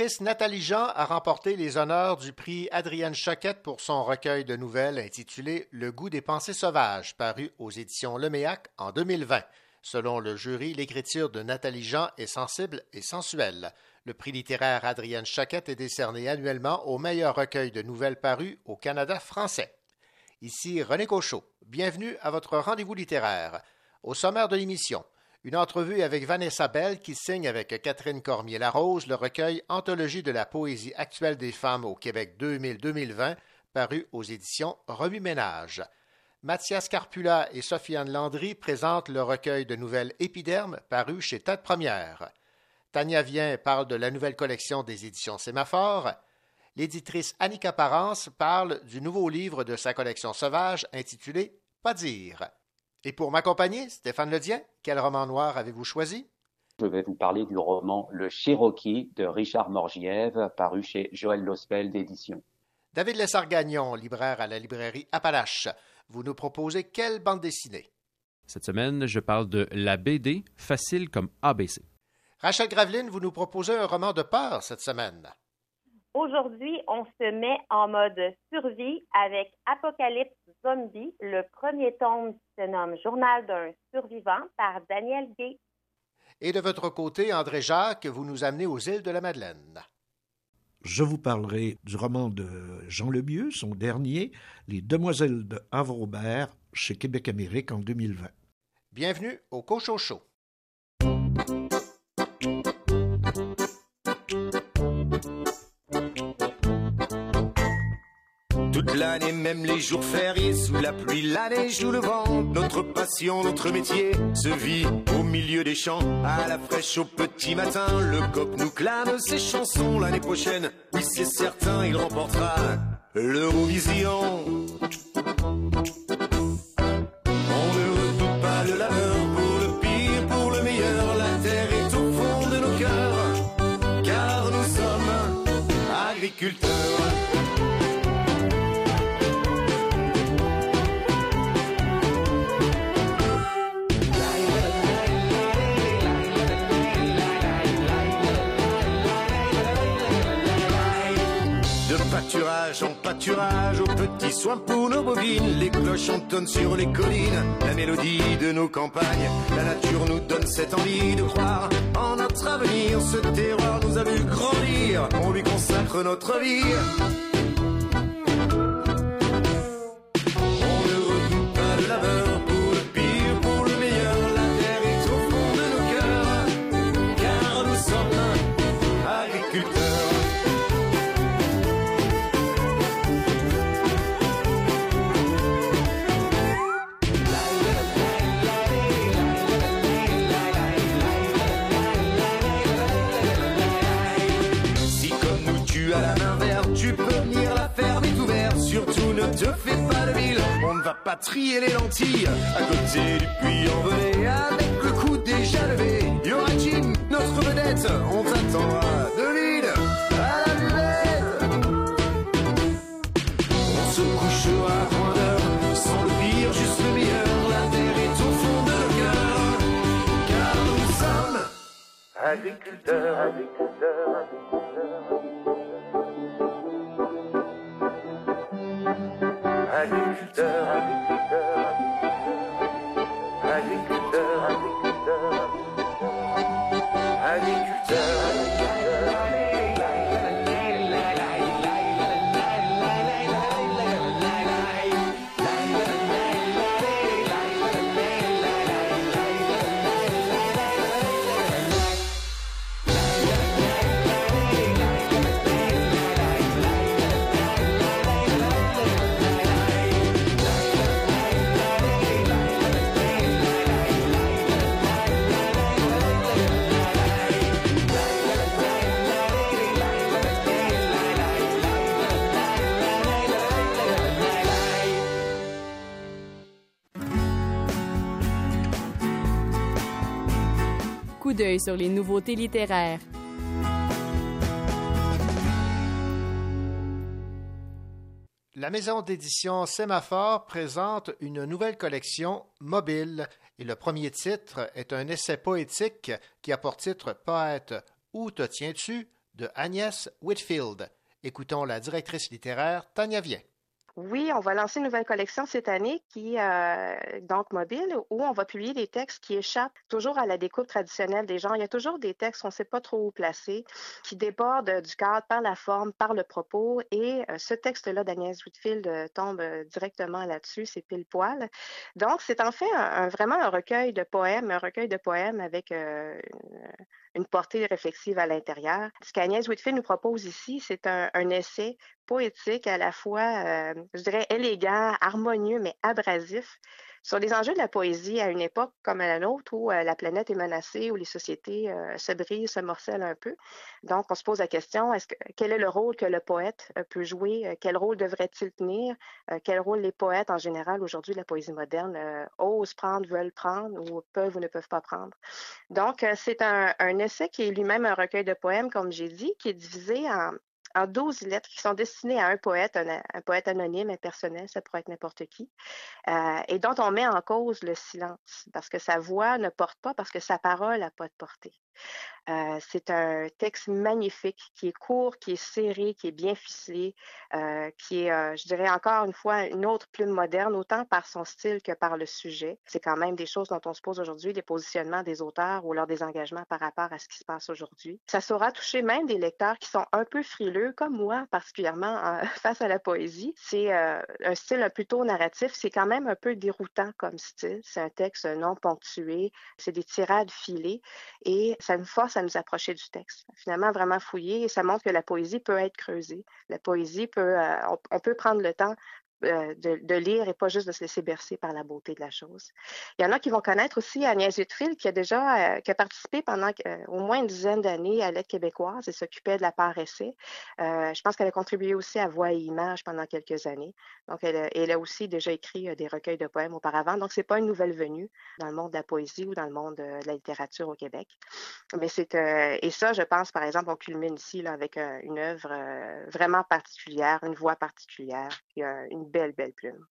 L'autrice Nathalie Jean a remporté les honneurs du prix Adrienne Choquette pour son recueil de nouvelles intitulé Le goût des pensées sauvages, paru aux éditions Leméac en 2020. Selon le jury, l'écriture de Nathalie Jean est sensible et sensuelle. Le prix littéraire Adrienne Choquette est décerné annuellement au meilleur recueil de nouvelles parues au Canada français. Ici René Cochot. Bienvenue à votre rendez-vous littéraire. Au sommaire de l'émission, une entrevue avec Vanessa Bell qui signe avec Catherine Cormier-Larose le recueil Anthologie de la poésie actuelle des femmes au Québec 2000-2020, paru aux éditions Revue Ménage. Mathias Carpula et Sofiane Landry présentent le recueil de nouvelles Épiderme, paru chez Tête Première. Tania Vien parle de la nouvelle collection des éditions Sémaphore. L'éditrice Annika Parence parle du nouveau livre de sa collection sauvage intitulé Pas dire. Et pour m'accompagner, Stéphane Ledien, quel roman noir avez-vous choisi? Je vais vous parler du roman Le Cherokee de Richard Morgiev, paru chez Joël Lospel d'édition. David Lessard-Gagnon, libraire à la librairie Appalache, vous nous proposez quelle bande dessinée? Cette semaine, je parle de La BD, facile comme ABC. Rachel Graveline, vous nous proposez un roman de peur cette semaine. Aujourd'hui, on se met en mode survie avec Apocalypse Zombie, le premier tome qui se nomme Journal d'un survivant par Daniel Gay. Et de votre côté, André Jacques, vous nous amenez aux îles de la Madeleine. Je vous parlerai du roman de Jean Lemieux, son dernier, Les Demoiselles de Havre-Aubert, chez Québec Amérique en 2020. Bienvenue au Cochocho. Toute l'année, même les jours fériés, sous la pluie, la neige le vent, notre passion, notre métier se vit au milieu des champs, à la fraîche au petit matin. Le coq nous clame ses chansons l'année prochaine. Oui, c'est certain, il remportera l'Eurovision. Pâturage aux petits soins pour nos bovines, les cloches entonnent sur les collines, la mélodie de nos campagnes, la nature nous donne cette envie de croire en notre avenir, ce terroir nous a vu grandir, on lui consacre notre vie. Pas trier les lentilles. À côté du puits envolé, avec le coup déjà levé. Y aura Jim, notre vedette, on t'attendra de l'île à la buvette. On se couchera à point d'heure, sans le pire, juste le meilleur. La terre est au fond de nos cœurs, car nous sommes agriculteurs, agriculteurs, agriculteurs, agriculteurs, sur les nouveautés littéraires. La maison d'édition Sémaphore présente une nouvelle collection mobile et le premier titre est un essai poétique qui a pour titre Poète Où te tiens-tu? de Agnès Whitfield. Écoutons la directrice littéraire Tania Vien. Oui, on va lancer une nouvelle collection cette année qui euh, donc mobile où on va publier des textes qui échappent toujours à la découpe traditionnelle des genres. Il y a toujours des textes qu'on ne sait pas trop où placer, qui débordent du cadre par la forme, par le propos. Et euh, ce texte-là d'Agnès Whitfield euh, tombe directement là-dessus, c'est pile poil. Donc, c'est en fait vraiment un recueil de poèmes, un recueil de poèmes avec une portée réflexive à l'intérieur. Ce qu'Agnès Whitfield nous propose ici, c'est un, un, essai poétique, à la fois, euh, je dirais, élégant, harmonieux, mais abrasif, sur les enjeux de la poésie à une époque comme à la nôtre où euh, la planète est menacée, où les sociétés euh, se brisent, se morcellent un peu. Donc, on se pose la question, est-ce que, quel est le rôle que le poète peut jouer? quel rôle devrait-il tenir? quel rôle les poètes, en général, aujourd'hui, de la poésie moderne, osent prendre, veulent prendre ou peuvent ou ne peuvent pas prendre? Donc, c'est un essai qui est lui-même un recueil de poèmes, comme j'ai dit, qui est divisé en, en 12 lettres qui sont destinées à un poète, un, poète anonyme, impersonnel, ça pourrait être n'importe qui, euh, et dont on met en cause le silence, parce que sa voix ne porte pas, parce que sa parole n'a pas de portée. C'est un texte magnifique qui est court, qui est serré, qui est bien ficelé, qui est, je dirais encore une fois, une autre plume moderne, autant par son style que par le sujet. C'est quand même des choses dont on se pose aujourd'hui, les positionnements des auteurs ou leur désengagement par rapport à ce qui se passe aujourd'hui. Ça saura toucher même des lecteurs qui sont un peu frileux, comme moi particulièrement, face à la poésie. C'est un style plutôt narratif, c'est quand même un peu déroutant comme style. C'est un texte non ponctué, c'est des tirades filées et ça nous force à nous approcher du texte. Finalement, vraiment fouiller et ça montre que la poésie peut être creusée. La poésie peut, euh, on, peut prendre le temps euh, de, lire et pas juste de se laisser bercer par la beauté de la chose. Il y en a qui vont connaître aussi Agnès Huitfield, qui a déjà euh, qui a participé pendant euh, au moins une dizaine d'années à l'aide québécoise et s'occupait de la part essai. je pense qu'elle a contribué aussi à Voix et Images pendant quelques années. Donc, elle, a aussi déjà écrit des recueils de poèmes auparavant. Donc, c'est pas une nouvelle venue dans le monde de la poésie ou dans le monde de la littérature au Québec. Mais c'est et ça, je pense, par exemple, on culmine ici là, avec une œuvre vraiment particulière, une voix particulière, une belle, belle plume.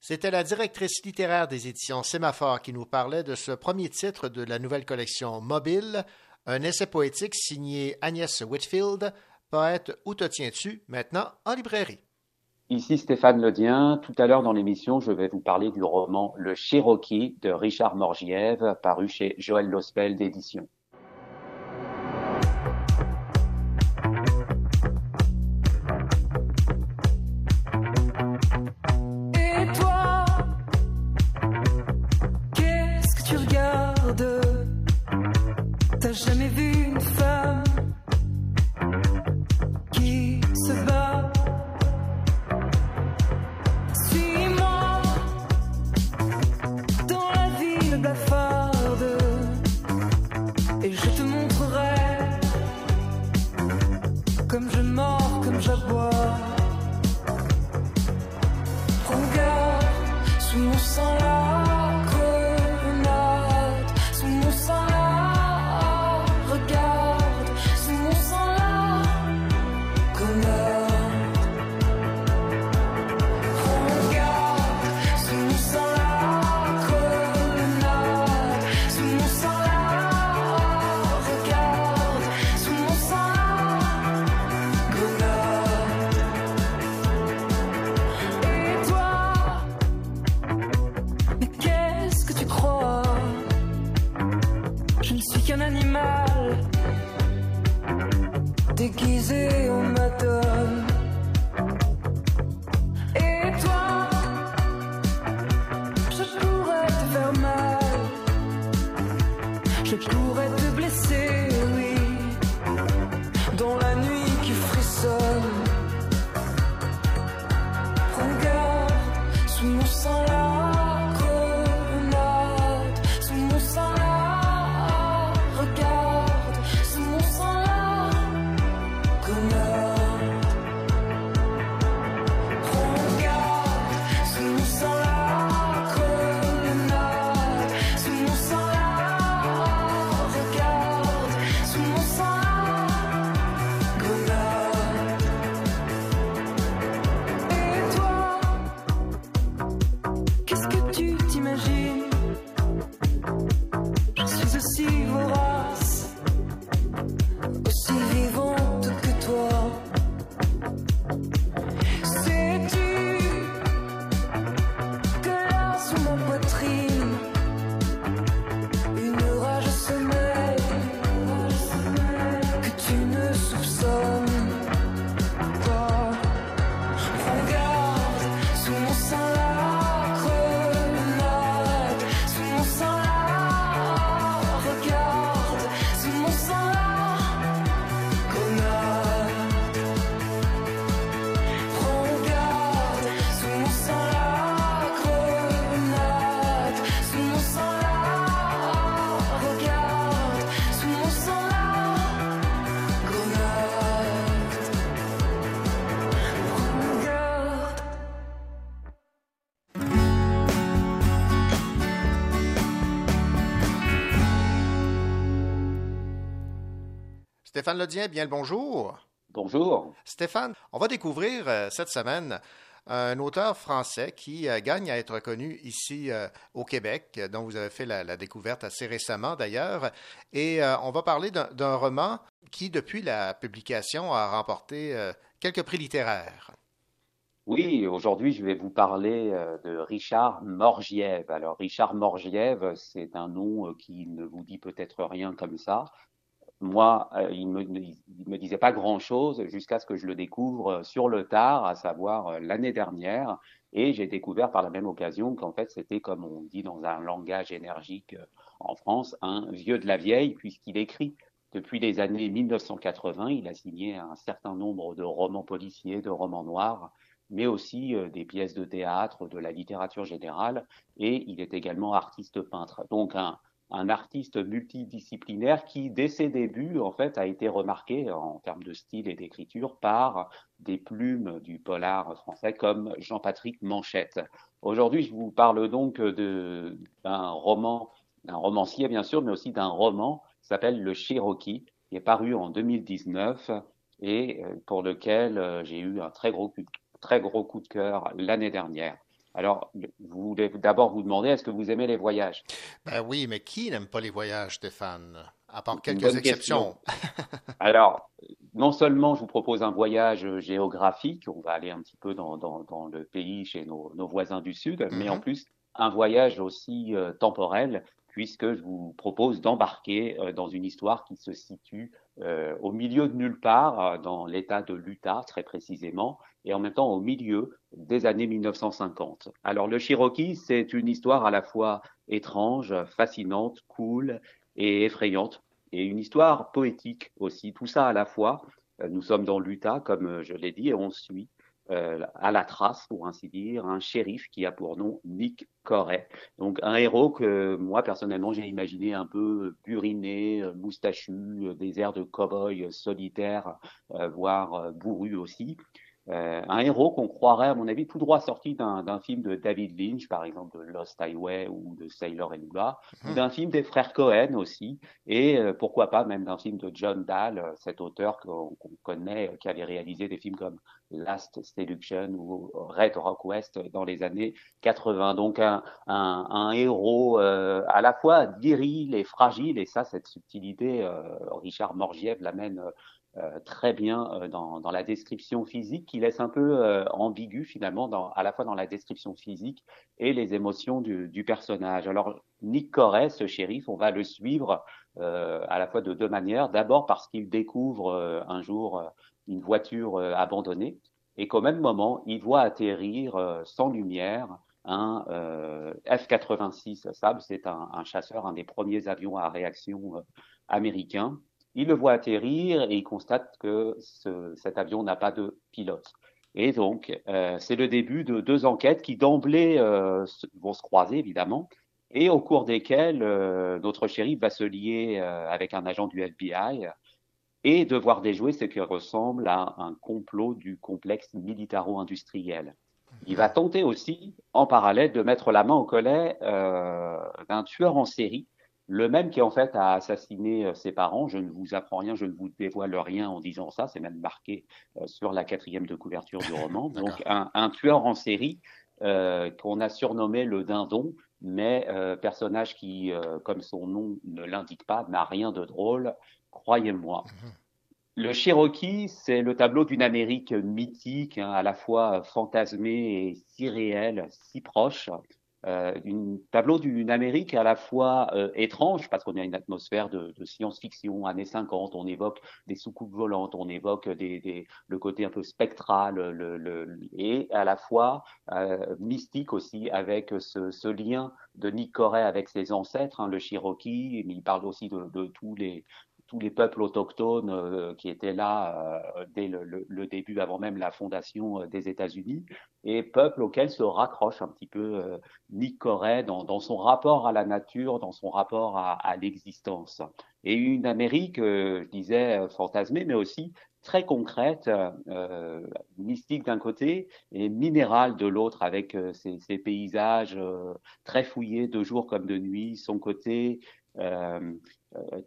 C'était la directrice littéraire des éditions Sémaphore qui nous parlait de ce premier titre de la nouvelle collection Mobile, un essai poétique signé Agnès Whitfield, poète Où te tiens-tu, maintenant en librairie? Ici Stéphane Ledien. Tout à l'heure dans l'émission, je vais vous parler du roman Le Cherokee de Richard Morgiev, paru chez Joël Lospel d'édition. poterie. Stéphane Ledien, bien le bonjour. Bonjour. Stéphane, on va découvrir euh, cette semaine un auteur français qui euh, gagne à être connu ici euh, au Québec, dont vous avez fait la, découverte assez récemment d'ailleurs. Et on va parler d'un roman qui, depuis la publication, a remporté quelques prix littéraires. Oui, aujourd'hui, je vais vous parler de Richard Morgiev. Alors, Richard Morgiev, c'est un nom qui ne vous dit peut-être rien comme ça moi, euh, il me, me disait pas grand-chose jusqu'à ce que je le découvre euh, sur le tard, à savoir euh, l'année dernière. Et j'ai découvert par la même occasion qu'en fait, c'était, comme on dit dans un langage énergique en France, un vieux de la vieille, puisqu'il écrit depuis les années 1980. Il a signé un certain nombre de romans policiers, de romans noirs, mais aussi des pièces de théâtre, de la littérature générale. Et il est également artiste peintre. Donc, un, un artiste multidisciplinaire qui, dès ses débuts, en fait, a été remarqué en termes de style et d'écriture par des plumes du polar français comme Jean-Patrick Manchette. Aujourd'hui, je vous parle donc d'un roman, d'un romancier bien sûr, mais aussi d'un roman qui s'appelle Le Cherokee, qui est paru en 2019 et euh, pour lequel euh, j'ai eu un très gros, très gros coup de cœur l'année dernière. Alors, vous voulez d'abord vous demander, est-ce que vous aimez les voyages? Ben oui, mais qui n'aime pas les voyages, Stéphane À part quelques exceptions? Alors, non seulement je vous propose un voyage géographique, on va aller un petit peu dans, le pays chez nos, voisins du Sud, mais en mhm. plus un voyage aussi euh, temporel, puisque je vous propose d'embarquer euh, dans une histoire qui se situe euh, au milieu de nulle part, dans l'État de l'Utah très précisément, et en même temps au milieu des années 1950. Alors le Cherokee, c'est une histoire à la fois étrange, fascinante, cool et effrayante, et une histoire poétique aussi, tout ça à la fois. Nous sommes dans l'Utah, comme je l'ai dit, et on suit euh, à la trace, pour ainsi dire, un shérif qui a pour nom Nick Corey. Donc un héros que moi personnellement j'ai imaginé un peu buriné, moustachu, des airs de cow-boy solitaire, euh, voire bourru aussi. Euh, un héros qu'on croirait, à mon avis, tout droit sorti d'un film de David Lynch, par exemple de Lost Highway ou de Sailor et Lula, ou mhm. d'un film des frères Cohen aussi, et euh, pourquoi pas même d'un film de John Dahl, euh, cet auteur qu'on connaît, qui avait réalisé des films comme Last Seduction ou Red Rock West dans les années 80. Donc un, un, un héros à la fois viril et fragile, et ça, cette subtilité, Richard Morgiev l'amène euh, très bien euh, dans, dans, la description physique, qui laisse un peu euh, ambigu finalement, dans, à la fois dans la description physique et les émotions du, du personnage. Alors, Nick Corey, ce shérif, on va le suivre à la fois de deux manières. D'abord parce qu'il découvre un jour une voiture abandonnée et qu'au même moment, il voit atterrir sans lumière un F-86 Saab, c'est un, un, chasseur, un des premiers avions à réaction américains, il le voit atterrir et il constate que ce, cet avion n'a pas de pilote. Et donc, euh, c'est le début de deux enquêtes qui d'emblée euh, vont se croiser, évidemment, et au cours desquelles euh, notre shérif va se lier avec un agent du FBI et devoir déjouer ce qui ressemble à un complot du complexe militaro-industriel. Il va tenter aussi, en parallèle, de mettre la main au collet d'un tueur en série le même qui en fait a assassiné euh, ses parents. Je ne vous apprends rien, je ne vous dévoile rien en disant ça. C'est même marqué euh, sur la quatrième de couverture du roman. Donc un, tueur en série euh, qu'on a surnommé le dindon, mais personnage qui, comme son nom ne l'indique pas, n'a rien de drôle. Croyez-moi. Mhm. Le Cherokee, c'est le tableau d'une Amérique mythique, hein, à la fois fantasmée et si réelle, si proche euh, un tableau d'une Amérique à la fois euh, étrange, parce qu'on a une atmosphère de, de science-fiction, années 50, on évoque des soucoupes volantes, on évoque des, des, le côté un peu spectral, le, le, et à la fois euh, mystique aussi, avec ce, ce, lien de Nick Corey avec ses ancêtres, hein, le Cherokee, mais il parle aussi de, de tous les tous les peuples autochtones euh, qui étaient là euh, dès le, le, début, avant même la fondation euh, des États-Unis, et peuples auxquels se raccroche un petit peu Nick Corey dans, dans, son rapport à la nature, dans son rapport à, à l'existence. Et une Amérique, je disais, fantasmée, mais aussi très concrète, euh, mystique d'un côté et minérale de l'autre, avec ces, ces, paysages très fouillés de jour comme de nuit, son côté euh,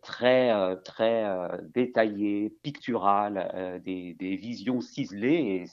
très très détaillées, picturales, des, des, visions ciselées et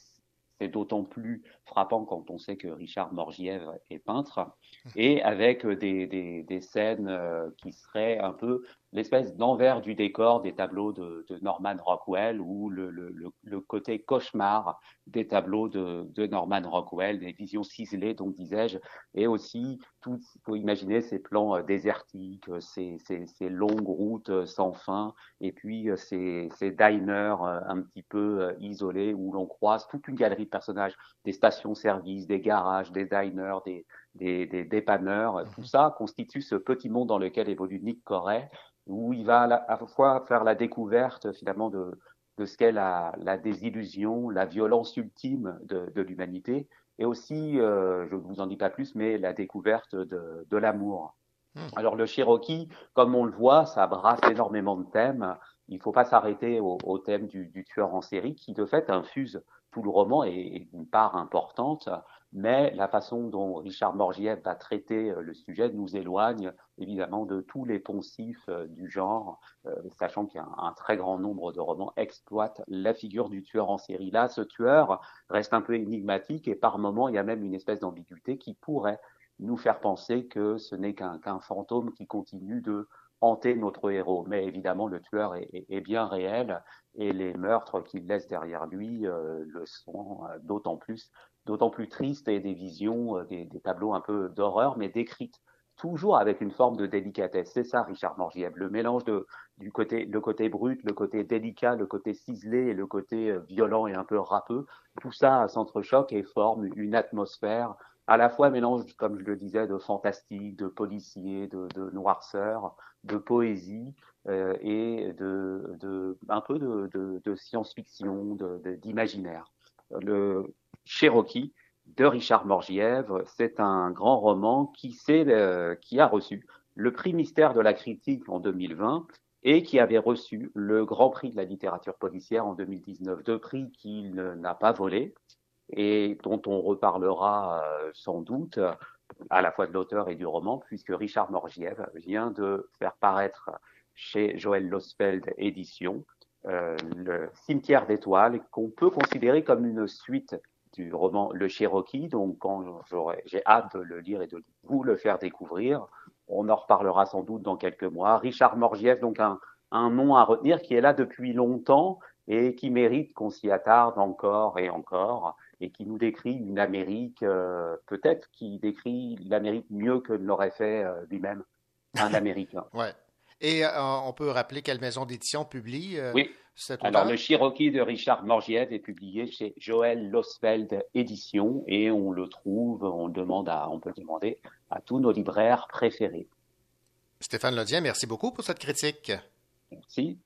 c'est d'autant plus frappant quand on sait que Richard Morgiev est peintre, et avec des, des, des scènes euh, qui seraient un peu l'espèce d'envers du décor des tableaux de, de Norman Rockwell ou le, le, le, côté cauchemar des tableaux de, de, Norman Rockwell, des visions ciselées, donc disais-je, et aussi tout, faut imaginer ces plans euh, désertiques, euh, ces, ces, ces, longues routes sans fin, et puis ces, ces diners un petit peu isolés où l'on croise toute une galerie de personnages, des stations-service, des garages, des diners, des, des, des dépanneurs, tout mhm. ça constitue ce petit monde dans lequel évolue Nick Corey où il va à la, fois faire la découverte finalement de, de ce qu'est la, la, désillusion, la violence ultime de, de l'humanité, et aussi, euh, je ne vous en dis pas plus, mais la découverte de, de l'amour. Hmm. Alors le Cherokee, comme on le voit, ça brasse énormément de thèmes. Il ne faut pas s'arrêter au, au, thème du, du, tueur en série, qui de fait infuse tout le roman et une part importante mais la façon dont Richard Morgiev va traiter euh, le sujet nous éloigne évidemment de tous les poncifs euh, du genre, euh, sachant qu'il y a un, très grand nombre de romans exploitent la figure du tueur en série. Là, ce tueur reste un peu énigmatique et par moments, il y a même une espèce d'ambiguïté qui pourrait nous faire penser que ce n'est qu'un fantôme qui continue de hanter notre héros. Mais évidemment, le tueur est, bien réel et les meurtres qu'il laisse derrière lui le sont d'autant plus d'autant plus triste et des visions, euh, des, tableaux un peu d'horreur, mais décrites toujours avec une forme de délicatesse. C'est ça, Richard Morgiev, le mélange de, du côté, le côté brut, le côté délicat, le côté ciselé et le côté euh, violent et un peu râpeux. Tout ça s'entrechoque et forme une atmosphère à la fois mélange, comme je le disais, de fantastique, de policier, de, de noirceur, de poésie euh, et de, un peu de, science-fiction, d'imaginaire. Le, Cherokee de Richard Morgiev. C'est un grand roman qui, euh, qui a reçu le prix Mystère de la critique en 2020 et qui avait reçu le Grand Prix de la littérature policière en 2019. Deux prix qu'il n'a pas volé et dont on reparlera euh, sans doute à la fois de l'auteur et du roman, puisque Richard Morgiev vient de faire paraître chez Joël Losfeld Édition euh, le Cimetière d'étoiles, qu'on peut considérer comme une suite du roman Le Cherokee. Donc, quand j'ai hâte de le lire et de vous le faire découvrir, on en reparlera sans doute dans quelques mois. Richard Morgiev, donc un, un nom à retenir qui est là depuis longtemps et qui mérite qu'on s'y attarde encore et encore et qui nous décrit une Amérique, euh, peut-être qui décrit l'Amérique mieux que ne l'aurait fait euh, lui-même un Américain. ouais. Et euh, on peut rappeler quelle maison d'édition publie oui. Alors, le Cherokee de Richard Morgiev est publié chez Joël Losfeld Édition et on le trouve, on demande à, on peut le demander à tous nos libraires préférés. Stéphane Lodien, merci beaucoup pour cette critique. Merci.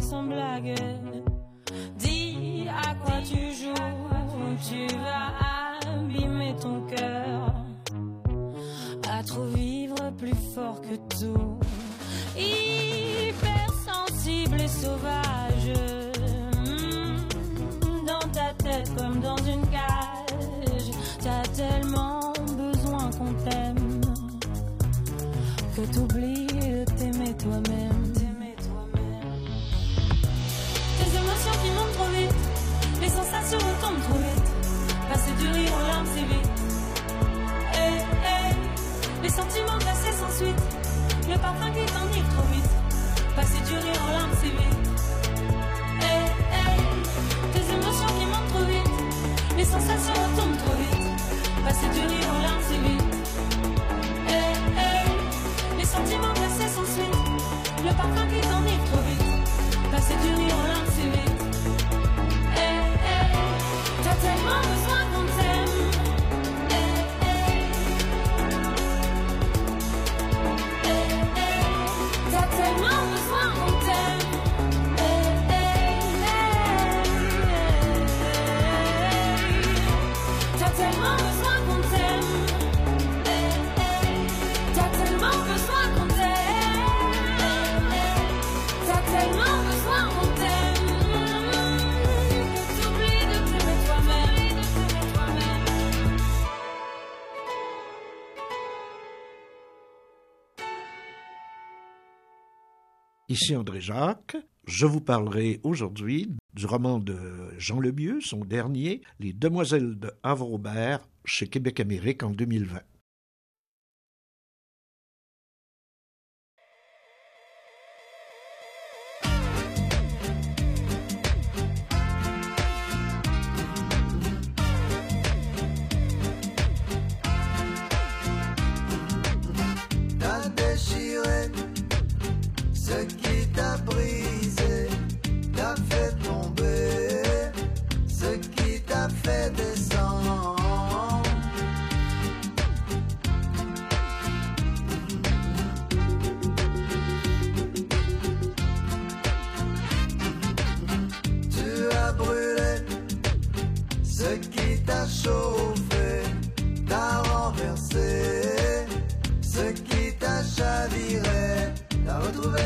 sans blague. Dis à quoi tu joues, tu vas abîmer ton cœur. À trop vivre plus fort que tout. Hypersensible et sauvage. Hmm, dans ta tête comme dans une cage. T'as tellement besoin qu'on t'aime. Que t'oublies de t'aimer toi-même. Passer du rire aux larmes, c'est vite. Eh, eh, les sentiments glacés sans suite. Le parfum qui t'enivre trop vite. Passer du rire aux larmes, c'est vite. Eh, eh, tes émotions qui montent trop vite. Les sensations retombent trop vite. Passer du rire aux larmes, c'est vite. Eh, eh, les sentiments glacés sans suite. Le parfum qui t'enivre trop vite. Passer du rire aux larmes, c'est vite. Eh, eh, t'as tellement besoin qu'on t'as Ici André Jacques. Je vous parlerai aujourd'hui du roman de Jean Lemieux, son dernier, Les Demoiselles de Havre-Aubert, chez Québec Amérique en 2020.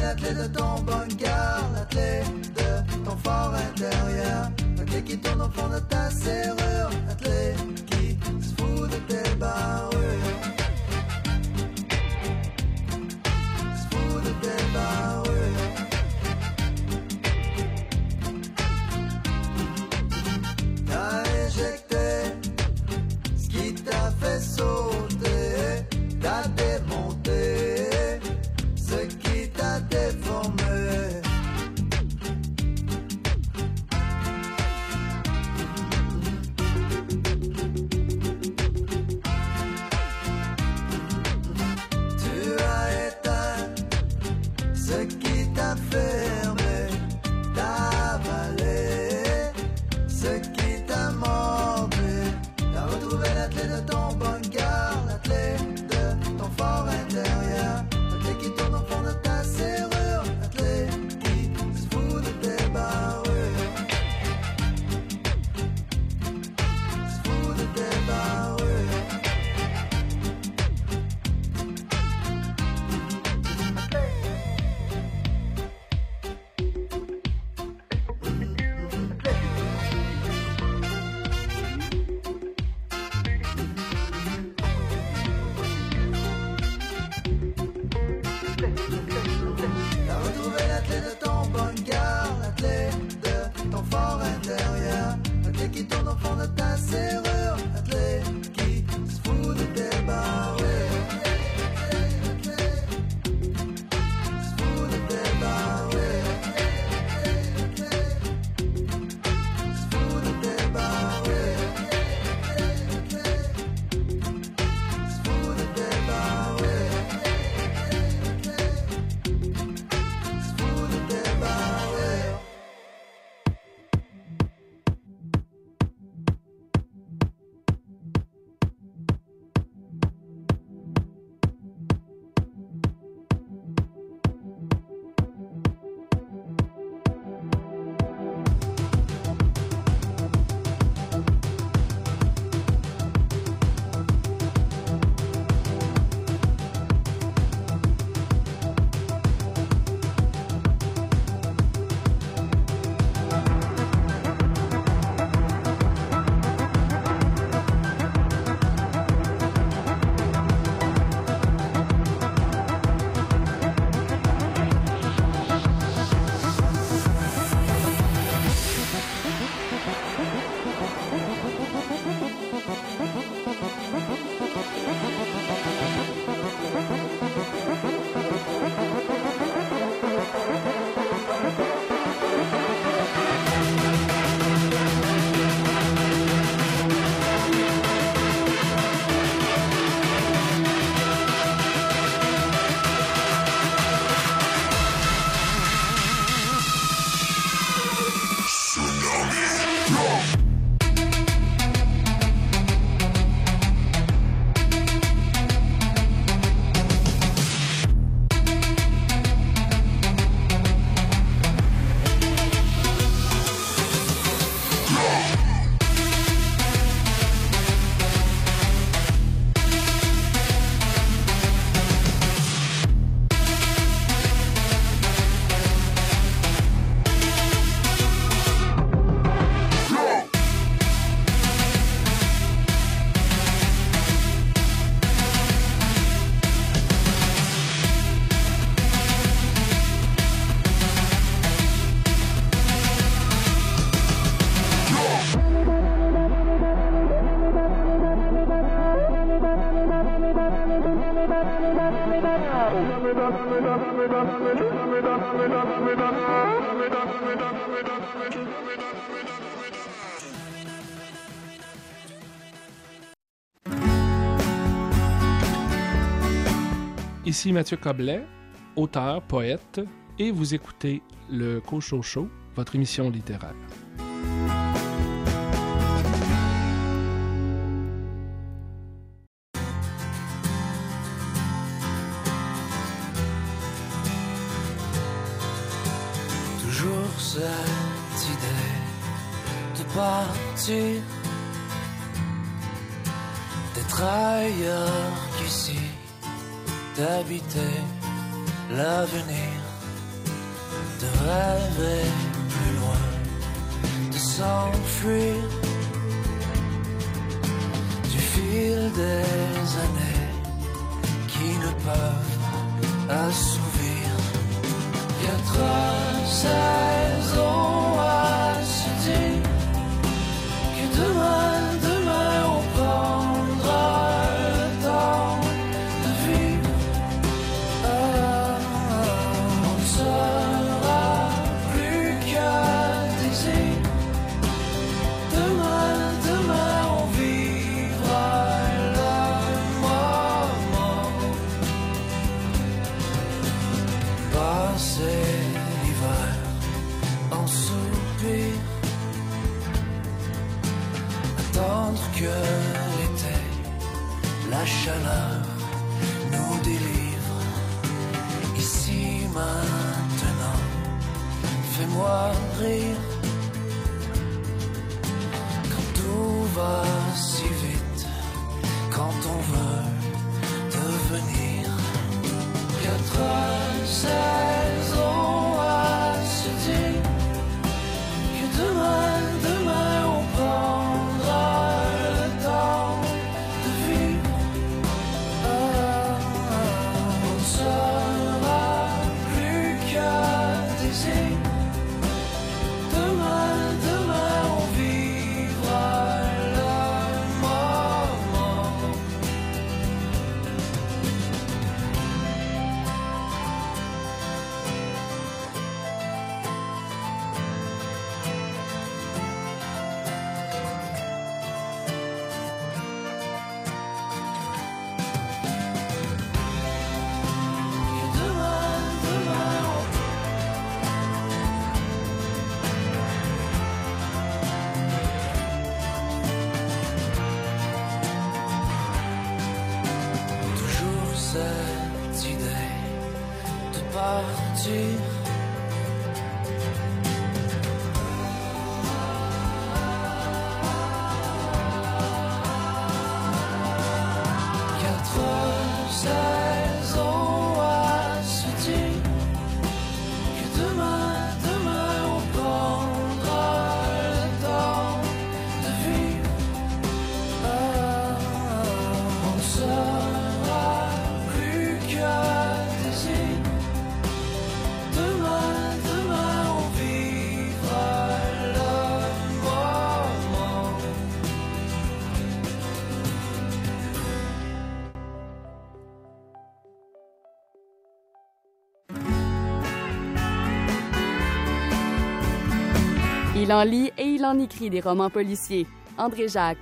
La de ton bunker, la clé de ton fort intérieur, la qui tourne au fond de ta serrure, la qui se fout de tes barrures. Ici Mathieu Coblet, auteur, poète, et vous écoutez le Cochon Show, votre émission littéraire. Toujours cette idée de partir, d'être ailleurs qu'ici, d'habiter l'avenir, de rêver plus loin, de s'enfuir du fil des années qui ne peuvent assouvir. Quatre saisons à se dire que demain, Quand tout va si vite, quand on veut devenir Quatre saisons Il en lit et il en écrit des romans policiers. André Jacques.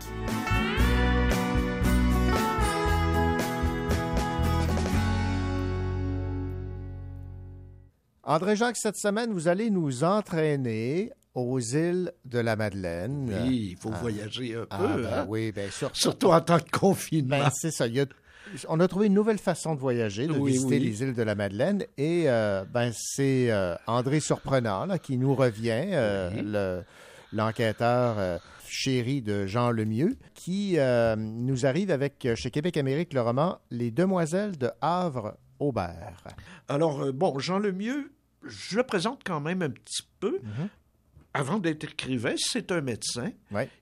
André Jacques, cette semaine, vous allez nous entraîner aux îles de la Madeleine. Oui, il faut Ah. voyager un Ah, peu. ben hein? oui, bien sûr. Surtout en temps de confinement. Ben, c'est ça. il y a- on a trouvé une nouvelle façon de voyager, de Oui, visiter oui. les îles de la Madeleine. Et euh, ben, c'est euh, André Surprenant là, qui nous revient, euh, le- l'enquêteur chéri de Jean Lemieux, qui nous arrive avec, chez Québec Amérique, le roman Les Demoiselles de Havre-Aubert. Alors, bon, Jean Lemieux, je le présente quand même un petit peu. Avant d'être écrivain, c'est un médecin.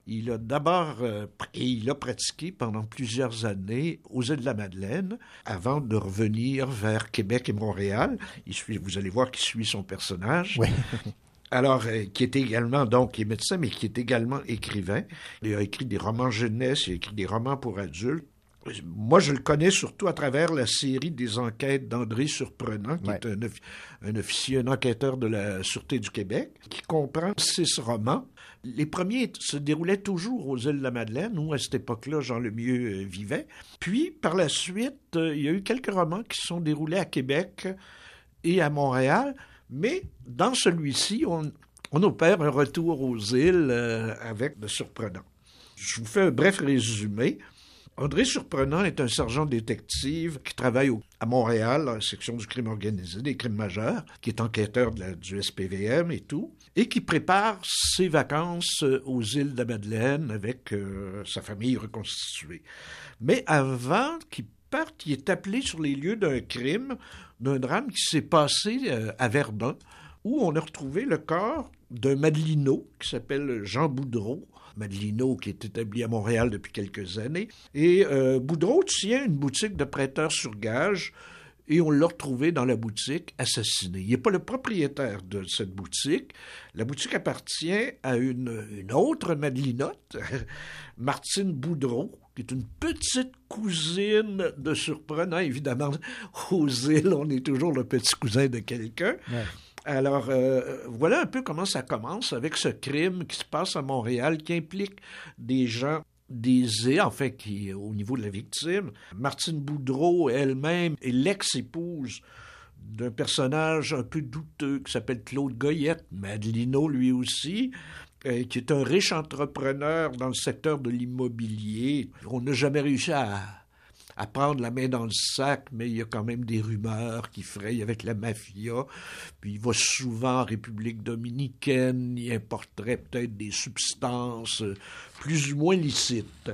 Il a d'abord euh, et il a pratiqué pendant plusieurs années aux îles de la Madeleine avant de revenir vers Québec et Montréal. Il suit, vous allez voir qu'il suit son personnage. Alors, euh, qui est également, donc, qui est médecin, mais qui est également écrivain. Il a écrit des romans jeunesse, il a écrit des romans pour adultes. Moi, je le connais surtout à travers la série des enquêtes d'André Surprenant, qui est un, officier, un enquêteur de la Sûreté du Québec, qui comprend six romans. Les premiers se déroulaient toujours aux îles de la Madeleine, où à cette époque-là, Jean Lemieux euh, vivait. Puis, par la suite, euh, il y a eu quelques romans qui se sont déroulés à Québec et à Montréal, mais dans celui-ci, on, opère un retour aux îles euh, avec de surprenant. Je vous fais un bref résumé. André Surprenant est un sergent détective qui travaille à Montréal, la section du crime organisé, des crimes majeurs, qui est enquêteur du SPVM et tout, et qui prépare ses vacances euh, aux îles de la Madeleine avec euh, sa famille reconstituée. Mais avant qu'il parte, il est appelé sur les lieux d'un crime, d'un drame qui s'est passé euh, à Verdun, où on a retrouvé le corps d'un Madelino qui s'appelle Jean Boudreau, Madelino, qui est établi à Montréal depuis quelques années. Et euh, Boudreau tient une boutique de prêteurs sur gage et on l'a retrouvé dans la boutique assassiné. Il n'est pas le propriétaire de cette boutique. La boutique appartient à une, autre Madelinotte, Martine Boudreau, qui est une petite cousine de surprenant. Évidemment, aux îles, on est toujours le petit cousin de quelqu'un. Alors, euh, voilà un peu comment ça commence avec ce crime qui se passe à Montréal, qui implique des gens des enfin, qui, au niveau de la victime. Martine Boudreau elle-même est l'ex-épouse d'un personnage un peu douteux qui s'appelle Claude Goyette, Madelino lui aussi, euh, qui est un riche entrepreneur dans le secteur de l'immobilier. On n'a jamais réussi à à prendre la main dans le sac, mais il y a quand même des rumeurs qui frayent avec la mafia. Puis il va souvent en République dominicaine, il importerait peut-être des substances euh, plus ou moins licites.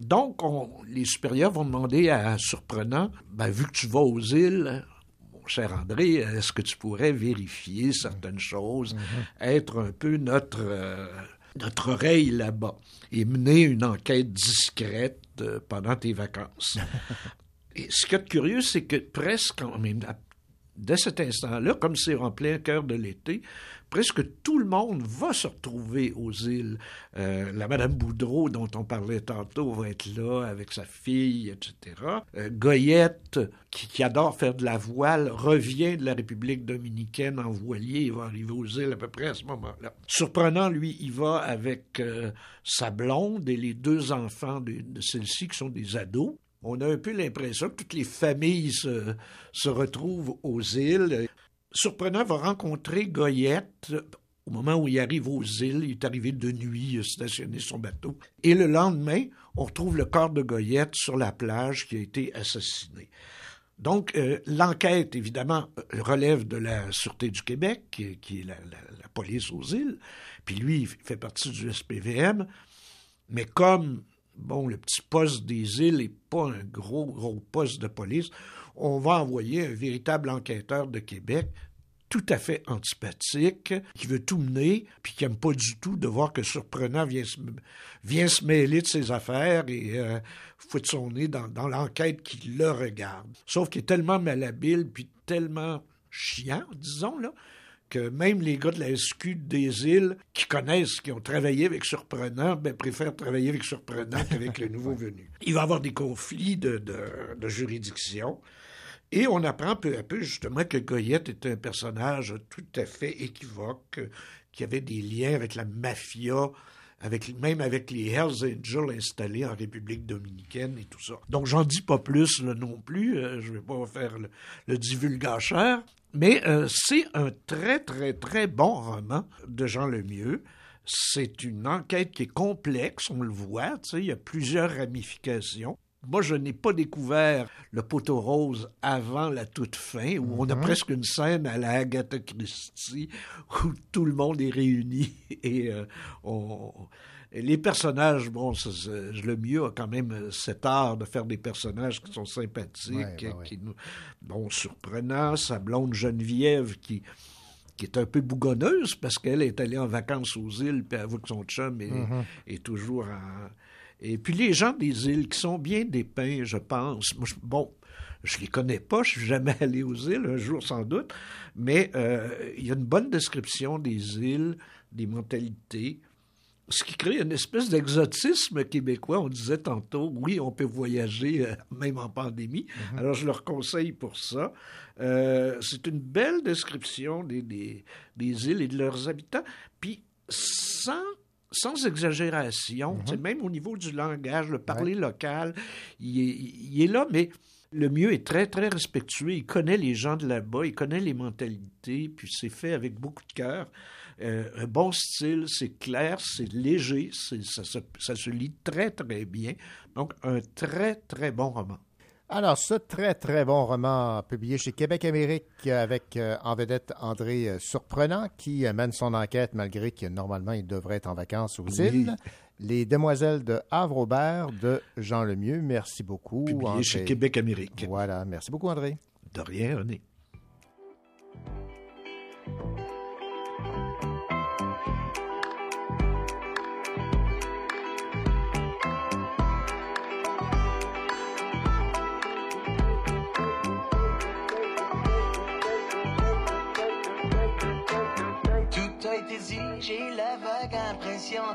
Donc, les supérieurs vont demander à Surprenant, ben, vu que tu vas aux îles, mon cher André, est-ce que tu pourrais vérifier certaines choses, mm-hmm. être un peu notre, euh, notre oreille là-bas et mener une enquête discrète pendant tes vacances. Et ce qui est curieux, c'est que presque, même, dès cet instant-là, comme c'est en plein cœur de l'été, presque tout le monde va se retrouver aux îles. Euh, la Madame Boudreau, dont on parlait tantôt, va être là avec sa fille, etc. Euh, Goyette, qui, adore faire de la voile, revient de la République dominicaine en voilier. Il va arriver aux îles à peu près à ce moment-là. Surprenant, lui, il va avec euh, sa blonde et les deux enfants de, de celle-ci qui sont des ados on a un peu l'impression que toutes les familles se, retrouvent aux îles. Surprenant va rencontrer Goyette au moment où il arrive aux îles. Il est arrivé de nuit, stationné son bateau. Et le lendemain, on retrouve le corps de Goyette sur la plage qui a été assassiné. Donc, euh, l'enquête, évidemment, relève de la Sûreté du Québec, qui, est la, la, police aux îles. Puis lui, il fait partie du SPVM. Mais comme, bon, le petit poste des îles n'est pas un gros, gros poste de police, on va envoyer un véritable enquêteur de Québec tout à fait antipathique, qui veut tout mener, puis qui n'aime pas du tout de voir que Surprenant vient se, mêler de ses affaires et euh, fout son nez dans, dans l'enquête qui le regarde. Sauf qu'il est tellement malhabile, puis tellement chiant, disons, là, que même les gars de la SQ des îles qui connaissent, qui ont travaillé avec Surprenant, ben, préfèrent travailler avec Surprenant qu'avec le nouveau venu. Il va y avoir des conflits de, de, de juridiction. Et on apprend peu à peu justement que Goyette est un personnage tout à fait équivoque, qui avait des liens avec la mafia, avec, même avec les Hells Angels installés en République dominicaine et tout ça. Donc j'en dis pas plus non plus, euh, je vais pas faire le, le divulgateur, mais euh, c'est un très très très bon roman de Jean Lemieux. C'est une enquête qui est complexe, on le voit, il y a plusieurs ramifications. Moi, je n'ai pas découvert le poteau rose avant la toute fin, où on a mhm. presque une scène à la Agatha Christie, où tout le monde est réuni et euh, les personnages, bon, le mieux a quand même cet art de faire des personnages qui sont sympathiques, ben qui nous, bon, surprenants. Sa blonde Geneviève qui, qui est un peu bougonneuse parce qu'elle est allée en vacances aux îles, puis avoue que son chum est, mhm. est toujours en et puis les gens des îles qui sont bien dépeints, je pense. Moi, je, bon, je les connais pas, je suis jamais allé aux îles, un jour sans doute, mais euh, il y a une bonne description des îles, des mentalités. ce qui crée une espèce d'exotisme québécois. On disait tantôt, oui, on peut voyager euh, même en pandémie. Mhm. Alors, je leur conseille pour ça. Euh, c'est une belle description des, des, des, îles et de leurs habitants. Puis, sans sans exagération, mhm. même au niveau du langage, le parler local, il est, il est, là, mais le mieux est très, très respectueux. Il connaît les gens de là-bas, il connaît les mentalités, puis c'est fait avec beaucoup de cœur. Euh, un bon style, c'est clair, c'est léger, ça, ça, se lit très, très bien. Donc, un très, très bon roman. Alors, ce très, très bon roman publié chez Québec Amérique avec euh, en vedette André euh, Surprenant qui mène son enquête malgré que normalement il devrait être en vacances aux îles. Les Demoiselles de Havre-Aubert de Jean Lemieux. Merci beaucoup. Publié chez Québec Amérique. Voilà. Merci beaucoup, André. De rien, René.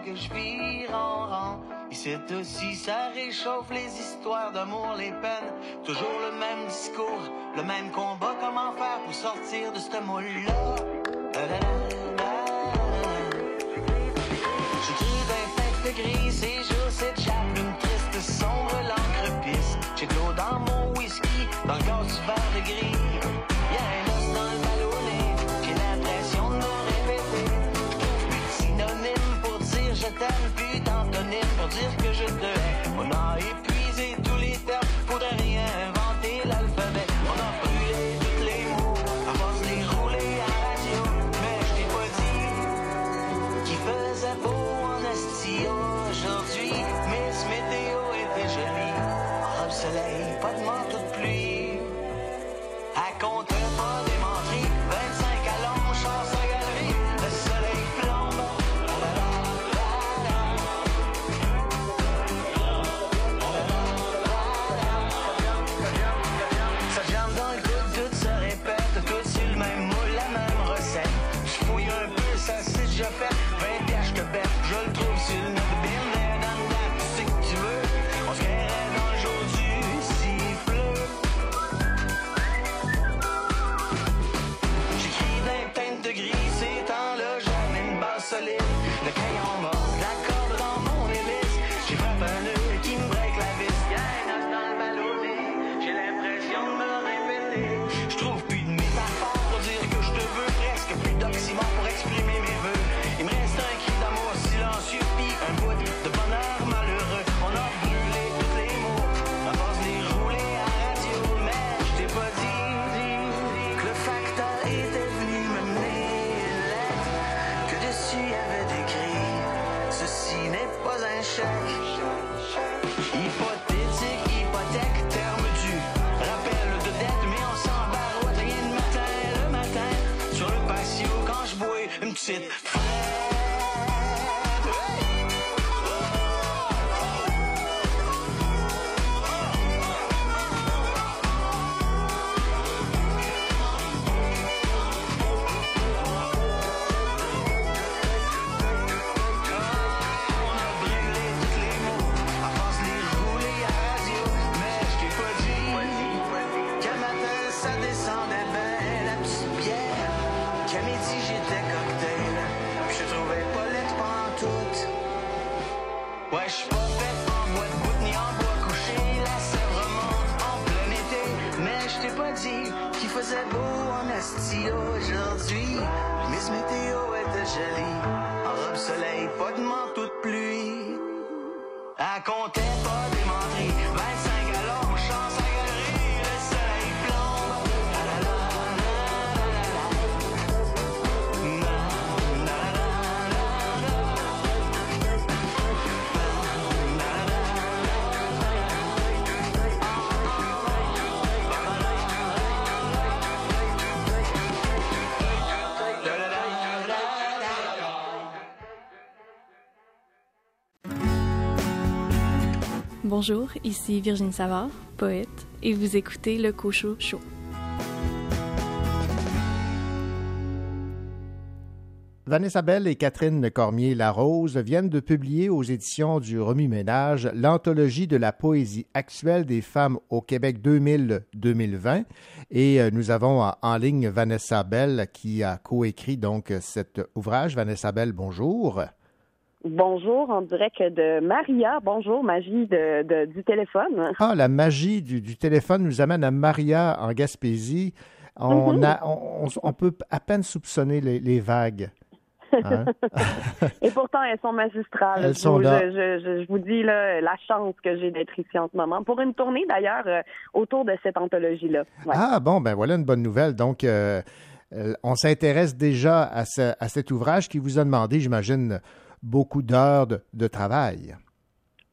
Que je vire en rang. Et c'est aussi, ça réchauffe les histoires d'amour, les peines. Toujours le même discours, le même combat. Comment faire pour sortir de ce moule-là? J'écris d'un fête de gris, ces jours s'échappent, une triste sombre, l'encre pisse. J'ai de l'eau dans mon whisky, dans le gaz du verre de gris. Je t'aime, puis d'antonyme pour dire que je te hais. On a épuisé tous les termes, faudrait rien pas de manteau de pluie. Elle comptait Bonjour, ici Virginie Savard, poète, et vous écoutez le Cochot Show. Vanessa Bell et Catherine Cormier-Larose viennent de publier aux éditions du Remue-Ménage l'anthologie de la poésie actuelle des femmes au Québec 2000-2020. Et euh, nous avons en ligne Vanessa Bell qui a coécrit donc cet ouvrage. Vanessa Bell, bonjour. Bonjour, en direct de Maria. Bonjour, magie de, de- du téléphone. Ah, la magie du, du téléphone nous amène à Maria en Gaspésie. On, Mhm. a, on, on- on peut à peine soupçonner les, les vagues. Hein? Et pourtant, elles sont magistrales. Elles Je sont vous, là. Je, je- je vous dis là, la chance que j'ai d'être ici en ce moment pour une tournée d'ailleurs euh, autour de cette anthologie-là. Ouais. Ah bon, ben voilà une bonne nouvelle. Donc, euh, euh, on s'intéresse déjà à, ce- à cet ouvrage qui vous a demandé, j'imagine, beaucoup d'heures de, travail.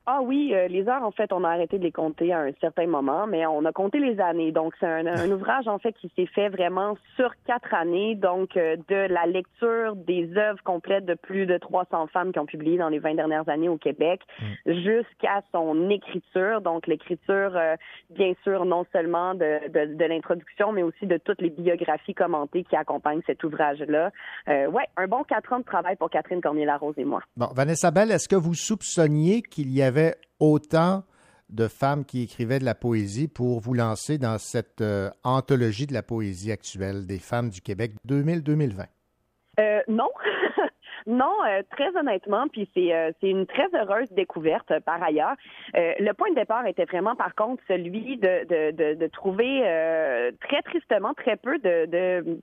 Ah oui, euh, les heures, en fait, on a arrêté de les compter à un certain moment, mais on a compté les années. Donc, c'est un, un ouvrage, en fait, qui s'est fait vraiment sur quatre années. Donc, euh, de la lecture des œuvres complètes de plus de 300 femmes qui ont publié dans les 20 dernières années au Québec, jusqu'à son écriture. Donc, l'écriture, euh, bien sûr, non seulement de, de, de l'introduction, mais aussi de toutes les biographies commentées qui accompagnent cet ouvrage-là. Euh, ouais, un bon quatre ans de travail pour Catherine Cormier-Larose et moi. Bon, Vanessa Bell, est-ce que vous soupçonniez qu'il y avait autant de femmes qui écrivaient de la poésie pour vous lancer dans cette euh, anthologie de la poésie actuelle des femmes du Québec 2000-2020? Euh, non. Non, euh, très honnêtement, puis c'est une très heureuse découverte par ailleurs. Le point de départ était vraiment par contre celui de de, de, de trouver très tristement très peu de,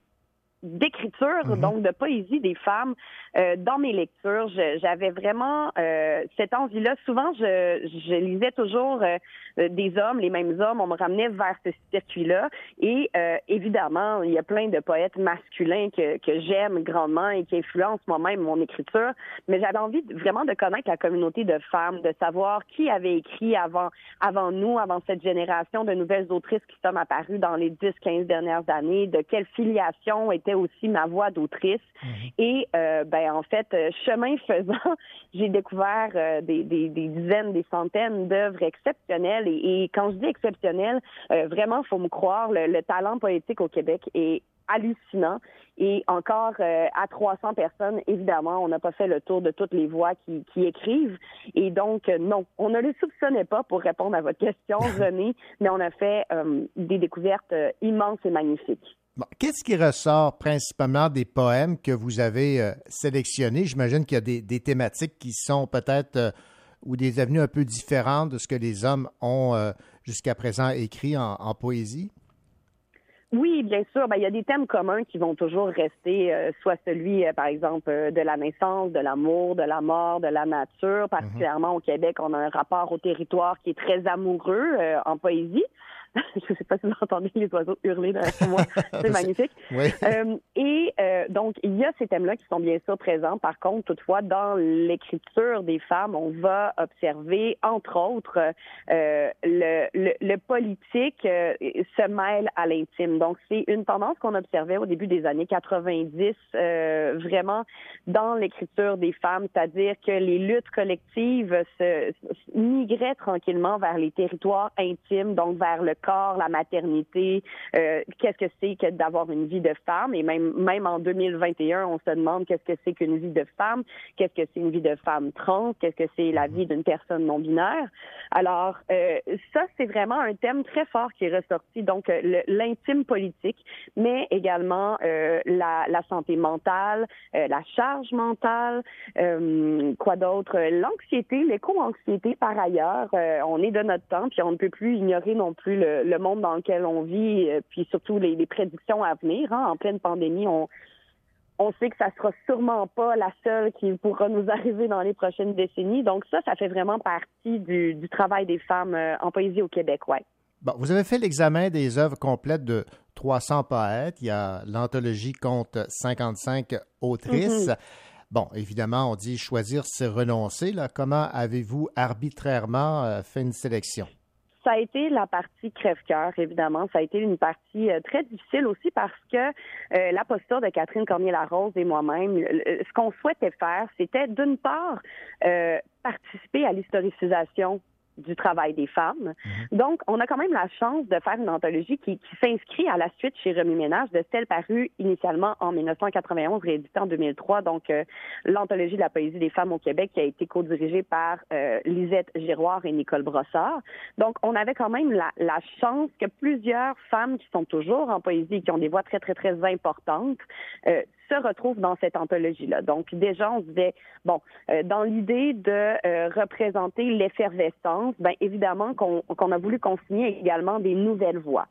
d'écriture, donc de poésie des femmes euh, dans mes lectures. J'avais vraiment euh, cette envie-là. Souvent, je, je lisais toujours euh, euh, des hommes, les mêmes hommes. On me ramenait vers ce circuit-là. Et euh, évidemment, il y a plein de poètes masculins que, que j'aime grandement et qui influencent moi-même mon écriture. Mais j'avais envie de- vraiment de connaître la communauté de femmes, de savoir qui avait écrit avant, avant nous, avant cette génération de nouvelles autrices qui sont apparues dans les 10-15 dernières années, de quelle filiation était aussi ma voix d'autrice. Et euh, ben en fait, euh, chemin faisant, j'ai découvert euh, des, des, des dizaines, des centaines d'œuvres exceptionnelles. Et, et quand je dis exceptionnelles, euh, vraiment, faut me croire, le, le talent poétique au Québec est hallucinant. Et encore euh, à 300 personnes, évidemment, on n'a pas fait le tour de toutes les voix qui, qui écrivent. Et donc, euh, non, on ne le soupçonnait pas pour répondre à votre question, René, mais on a fait euh, des découvertes immenses et magnifiques. Bon, Qu'est-ce qui ressort principalement des poèmes que vous avez euh, sélectionnés? J'imagine qu'il y a des, des thématiques qui sont peut-être euh, ou des avenues un peu différentes de ce que les hommes ont euh, jusqu'à présent écrit en, en poésie? Oui, bien sûr. Ben, il y a des thèmes communs qui vont toujours rester, soit celui, par exemple, de la naissance, de l'amour, de la mort, de la nature. Particulièrement au Québec, on a un rapport au territoire qui est très amoureux en poésie. Je ne sais pas si vous entendez les oiseaux hurler derrière moi. C'est magnifique. Oui. Euh, et euh, donc, il y a ces thèmes-là qui sont bien sûr présents. Par contre, toutefois, dans l'écriture des femmes, on va observer, entre autres, euh, le, le, le politique euh, se mêle à l'intime. Donc, c'est une tendance qu'on observait au début des années 90, euh, vraiment dans l'écriture des femmes, c'est-à-dire que les luttes collectives se, se migraient tranquillement vers les territoires intimes, donc vers le la maternité, euh, qu'est-ce que c'est que d'avoir une vie de femme, et même même en 2021, on se demande qu'est-ce que c'est qu'une vie de femme, qu'est-ce que c'est une vie de femme trans, qu'est-ce que c'est la vie d'une personne non binaire. Alors euh, ça, c'est vraiment un thème très fort qui est ressorti, donc euh, l'intime politique, mais également euh, la, la santé mentale, euh, la charge mentale, quoi d'autre, l'anxiété, l'éco-anxiété par ailleurs. On est de notre temps, puis on ne peut plus ignorer non plus le, le monde dans lequel on vit, euh, puis surtout les, les prédictions à venir. hein. En pleine pandémie, on on sait que ça sera sûrement pas la seule qui pourra nous arriver dans les prochaines décennies. Donc ça, ça fait vraiment partie du, du travail des femmes euh, en poésie au Québec, ouais. Bon, vous avez fait l'examen des œuvres complètes de 300 poètes. Il y a l'anthologie compte 55 autrices. Mhm. Bon, évidemment, on dit choisir, c'est renoncer. Là. Comment avez-vous arbitrairement euh, fait une sélection? Ça a été la partie crève-cœur, évidemment. Ça a été une partie euh, très difficile aussi parce que euh, la posture de Catherine Cormier-Larose et moi-même, ce qu'on souhaitait faire, c'était d'une part euh, participer à l'historicisation du travail des femmes. Donc, on a quand même la chance de faire une anthologie qui, qui s'inscrit à la suite chez Remi Ménage de celle parue initialement en 1991, rééditée en 2003. Donc, euh, l'anthologie de la poésie des femmes au Québec qui a été co-dirigée par euh, Lisette Giroir et Nicole Brossard. Donc, on avait quand même la, la chance que plusieurs femmes qui sont toujours en poésie, qui ont des voix très, très, très importantes, euh, se retrouvent dans cette anthologie-là. Donc, déjà, on se disait, bon, euh, dans l'idée de euh, représenter l'effervescence, ben évidemment qu'on a voulu consigner également des nouvelles voix.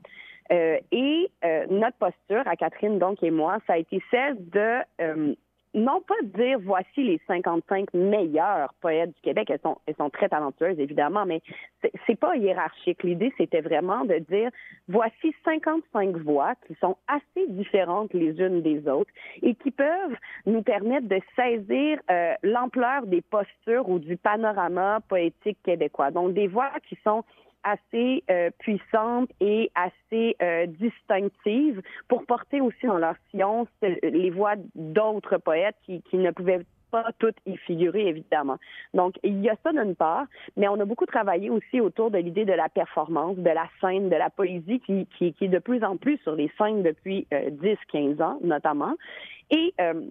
Euh, et euh, notre posture, à Catherine donc et moi, ça a été celle de non pas dire voici les 55 meilleurs poètes du Québec, elles sont, elles sont très talentueuses évidemment, mais c'est- pas hiérarchique. L'idée c'était vraiment de dire voici 55 voix qui sont assez différentes les unes des autres et qui peuvent nous permettre de saisir euh, l'ampleur des postures ou du panorama poétique québécois. Donc des voix qui sont assez euh, puissantes et assez euh, distinctives pour porter aussi dans leur sillon ce- les voix d'autres poètes qui, qui ne pouvaient pas toutes y figurer, évidemment. Donc, il y a ça d'une part, mais on a beaucoup travaillé aussi autour de l'idée de la performance, de la scène, de la poésie qui, qui, qui est de plus en plus sur les scènes depuis euh, 10-15 ans, notamment. Et euh,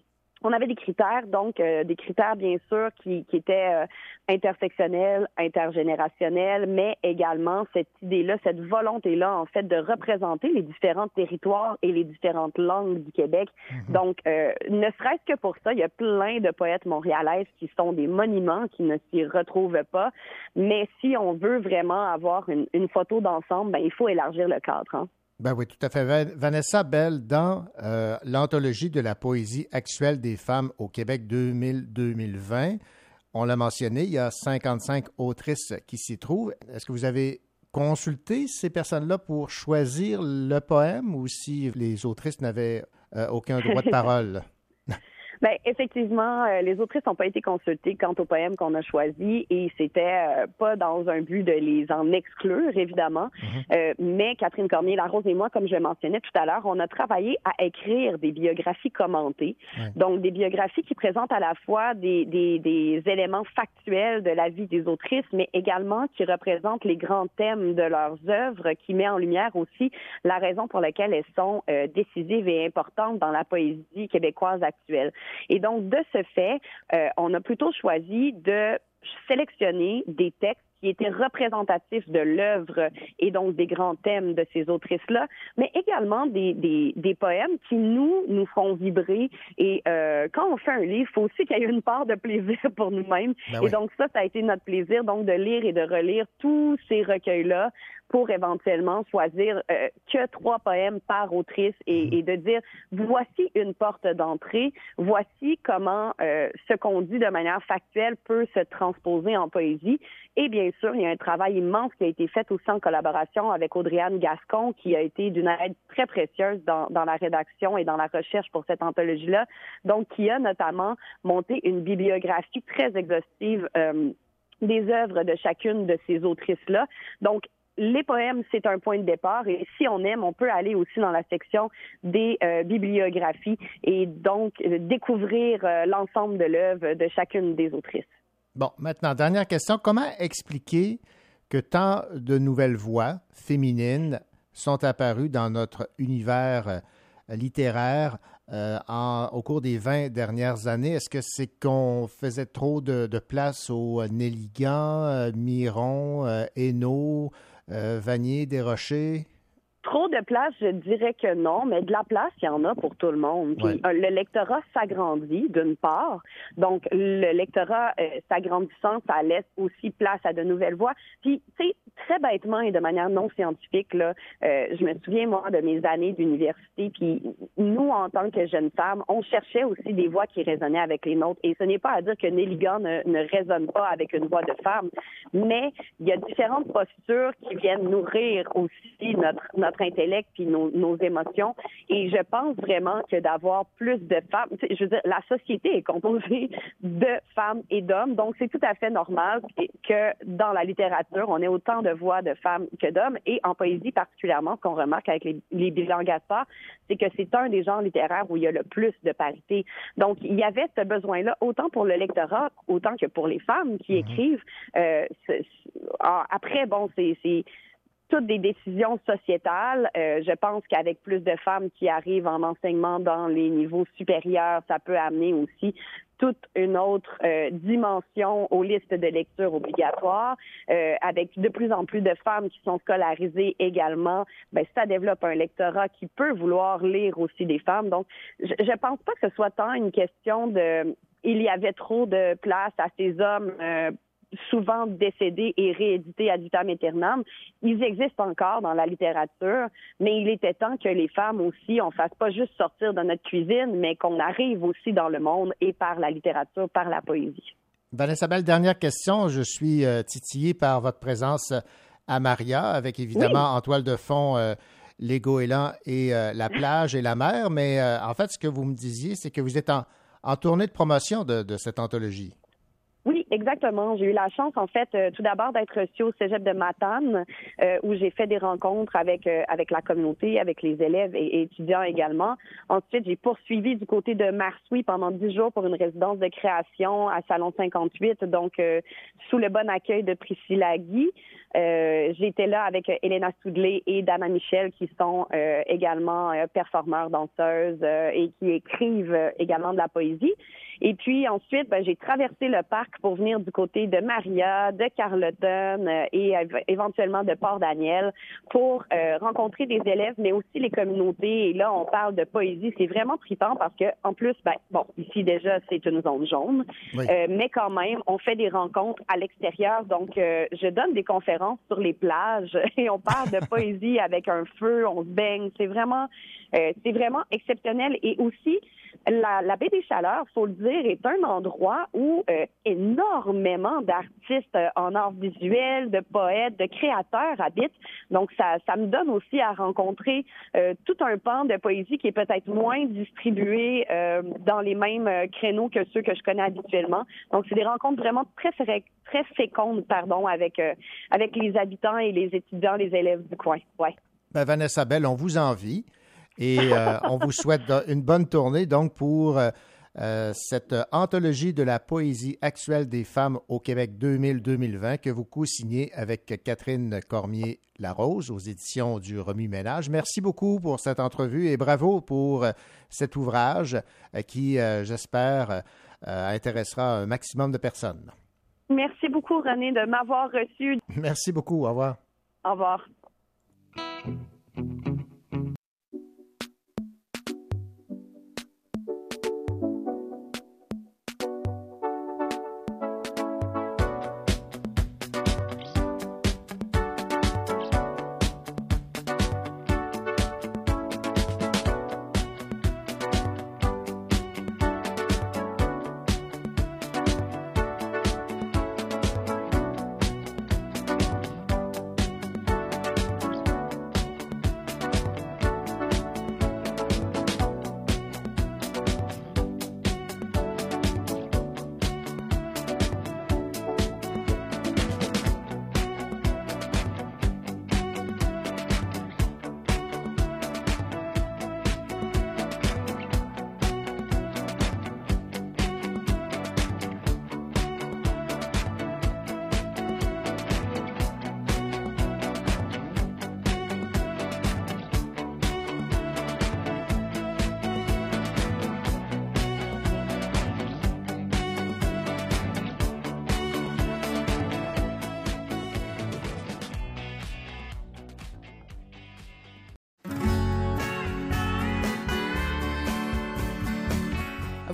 on avait des critères, donc euh, des critères bien sûr qui, qui étaient euh, intersectionnels, intergénérationnels, mais également cette idée-là, cette volonté-là en fait de représenter les différents territoires et les différentes langues du Québec. Donc, euh, ne serait-ce que pour ça, il y a plein de poètes montréalaises qui sont des monuments qui ne s'y retrouvent pas. Mais si on veut vraiment avoir une, une photo d'ensemble, ben, il faut élargir le cadre. hein. Ben oui, tout à fait. Van- Vanessa Bell, dans euh, l'anthologie de la poésie actuelle des femmes au Québec 2000-2020, on l'a mentionné, il y a 55 autrices qui s'y trouvent. Est-ce que vous avez consulté ces personnes-là pour choisir le poème ou si les autrices n'avaient euh, aucun droit de parole? Ben, effectivement, euh, les autrices n'ont pas été consultées quant au poème qu'on a choisi et c'était euh, pas dans un but de les en exclure, évidemment. Euh, mais Catherine Cormier, Larose et moi, comme je le mentionnais tout à l'heure, on a travaillé à écrire des biographies commentées. Donc, des biographies qui présentent à la fois des, des, des éléments factuels de la vie des autrices, mais également qui représentent les grands thèmes de leurs œuvres, qui met en lumière aussi la raison pour laquelle elles sont euh, décisives et importantes dans la poésie québécoise actuelle. Et donc, de ce fait, euh, on a plutôt choisi de sélectionner des textes qui étaient représentatifs de l'œuvre et donc des grands thèmes de ces autrices-là, mais également des, des, des poèmes qui nous nous font vibrer. Et euh, quand on fait un livre, il faut aussi qu'il y ait une part de plaisir pour nous-mêmes. Ben et donc ça, ça a été notre plaisir, donc de lire et de relire tous ces recueils-là pour éventuellement choisir euh, que trois poèmes par autrice et, et de dire voici une porte d'entrée, voici comment euh, ce qu'on dit de manière factuelle peut se transposer en poésie. Et bien sûr, il y a un travail immense qui a été fait aussi en collaboration avec Audriane Gascon, qui a été d'une aide très précieuse dans, dans la rédaction et dans la recherche pour cette anthologie-là. Donc, qui a notamment monté une bibliographie très exhaustive. euh, des œuvres de chacune de ces autrices-là. Donc, les poèmes, c'est un point de départ et si on aime, on peut aller aussi dans la section des euh, bibliographies et donc euh, découvrir euh, l'ensemble de l'œuvre de chacune des autrices. Bon, maintenant, dernière question. Comment expliquer que tant de nouvelles voix féminines sont apparues dans notre univers littéraire au cours des 20 dernières années? Est-ce que c'est qu'on faisait trop de, place aux Nelligan, Miron, Hainaut, Vanier, Desrochers? Trop de place, je dirais que non, mais de la place, il y en a pour tout le monde. Puis, Ouais. euh, le lectorat s'agrandit, d'une part. Donc, le lectorat euh, s'agrandissant, ça laisse aussi place à de nouvelles voix. Puis, tu sais, très bêtement et de manière non scientifique, là, euh, je me souviens, moi, de mes années d'université, puis nous, en tant que jeunes femmes, on cherchait aussi des voix qui résonnaient avec les nôtres. Et ce n'est pas à dire que Nelligan ne, ne résonne pas avec une voix de femme, mais il y a différentes postures qui viennent nourrir aussi notre, notre notre intellect puis nos, nos émotions. Et je pense vraiment que d'avoir plus de femmes, je veux dire, la société est composée de femmes et d'hommes, donc c'est tout à fait normal que dans la littérature, on ait autant de voix de femmes que d'hommes. Et en poésie particulièrement, ce qu'on remarque avec les, les bilans Gaspard, c'est que c'est un des genres littéraires où il y a le plus de parité. Donc, il y avait ce besoin-là, autant pour le lectorat, autant que pour les femmes qui écrivent. Euh, après, bon, c'est toutes des décisions sociétales. Euh, je pense qu'avec plus de femmes qui arrivent en enseignement dans les niveaux supérieurs, ça peut amener aussi toute une autre euh, dimension aux listes de lecture obligatoires. Euh, avec de plus en plus de femmes qui sont scolarisées également, ben, ça développe un lectorat qui peut vouloir lire aussi des femmes. Donc, je, je pense pas que ce soit tant une question de il y avait trop de place à ces hommes souvent décédés et réédités ad vitam aeternam. Ils existent encore dans la littérature, mais il était temps que les femmes aussi, on fasse pas juste sortir de notre cuisine, mais qu'on arrive aussi dans le monde et par la littérature, par la poésie. Vanessa Belle, dernière question. Je suis euh, titillé par votre présence à Maria, avec évidemment en toile de fond euh, les goélands et euh, la plage et la mer. Mais en fait, ce que vous me disiez, c'est que vous êtes en, tournée de promotion de cette anthologie. Oui, exactement. J'ai eu la chance, en fait, euh, tout d'abord d'être reçue au Cégep de Matane, euh, où j'ai fait des rencontres avec euh, avec la communauté, avec les élèves et, étudiants également. Ensuite, j'ai poursuivi du côté de Marsoui pendant dix jours pour une résidence de création à Salon 58, donc sous le bon accueil de Priscilla Guy. J'étais là avec Elena Soudley et Dana Michel, qui sont également performeurs, danseuses et qui écrivent également de la poésie. Et puis ensuite, ben, j'ai traversé le parc pour venir du côté de Maria, de Carleton euh, et éventuellement de Port-Daniel pour euh, rencontrer des élèves, mais aussi les communautés. Et là, on parle de poésie. C'est vraiment trippant parce que, en plus, ben, bon, ici déjà, c'est une zone jaune, euh, mais quand même, on fait des rencontres à l'extérieur. Donc, je donne des conférences sur les plages et on parle de poésie avec un feu, on se baigne. C'est vraiment, c'est vraiment exceptionnel. Et aussi, la, la, baie des Chaleurs, faut le dire, est un endroit où euh, énormément d'artistes euh, en art visuel, de poètes, de créateurs habitent. Donc, ça, ça me donne aussi à rencontrer euh, tout un pan de poésie qui est peut-être moins distribué dans les mêmes créneaux que ceux que je connais habituellement. Donc, c'est des rencontres vraiment très, très fécondes, pardon, avec, avec les habitants et les étudiants, les élèves du coin. Ouais. Ben, Vanessa Bell, on vous envie. Et on vous souhaite une bonne tournée donc pour euh, cette anthologie de la poésie actuelle des femmes au Québec 2000-2020 que vous co-signez avec Catherine Cormier-Larose aux éditions du Remis Ménage. Merci beaucoup pour cette entrevue et bravo pour cet ouvrage qui, j'espère, intéressera un maximum de personnes. Merci beaucoup, René, de m'avoir reçu. Merci beaucoup. Au revoir. Au revoir.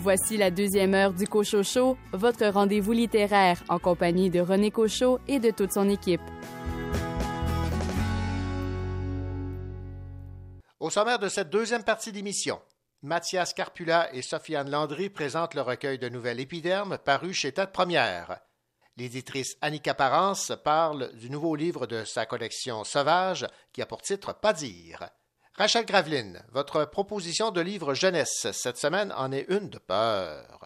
Voici la deuxième heure du Cochot Show, votre rendez-vous littéraire en compagnie de René Cochot et de toute son équipe. Au sommaire de cette deuxième partie d'émission, Mathias Carpula et Sofiane Landry présentent le recueil de nouvelles épidermes paru chez Tête Première. L'éditrice Annika Parence parle du nouveau livre de sa collection Sauvage qui a pour titre Pas dire. Rachel Graveline, votre proposition de livre jeunesse cette semaine en est une de peur.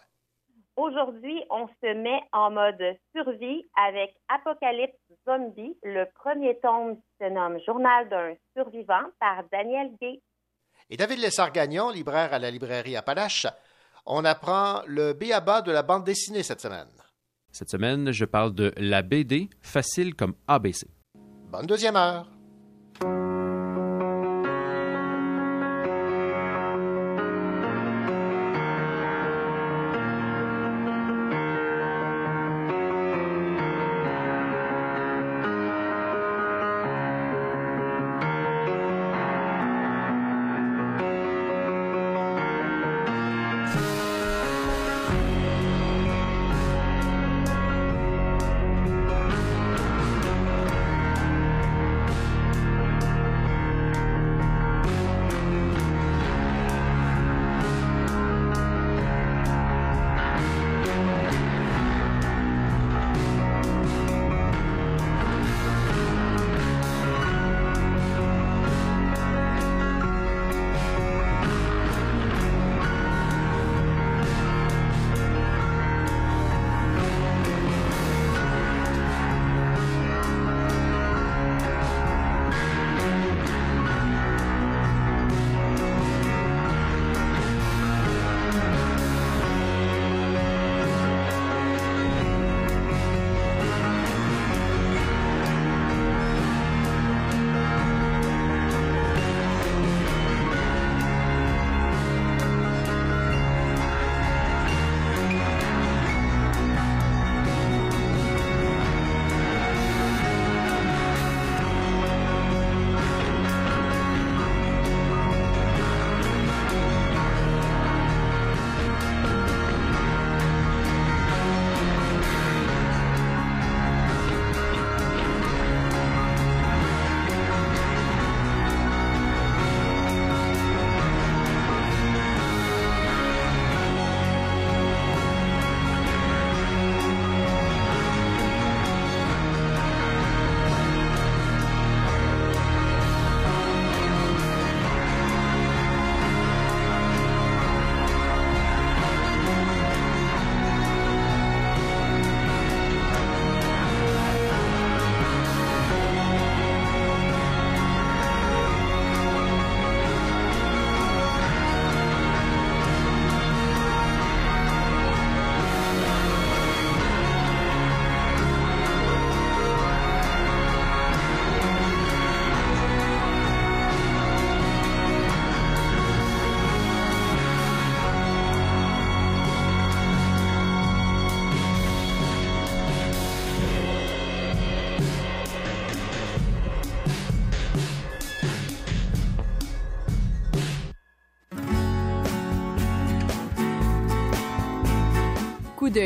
Aujourd'hui, on se met en mode survie avec Apocalypse Zombie, le premier tome qui se nomme Journal d'un survivant par Daniel Gay. Et David Lessard-Gagnon, libraire à la librairie Appalache, on apprend le béaba de la bande dessinée cette semaine. Cette semaine, je parle de la BD facile comme ABC. Bonne deuxième heure.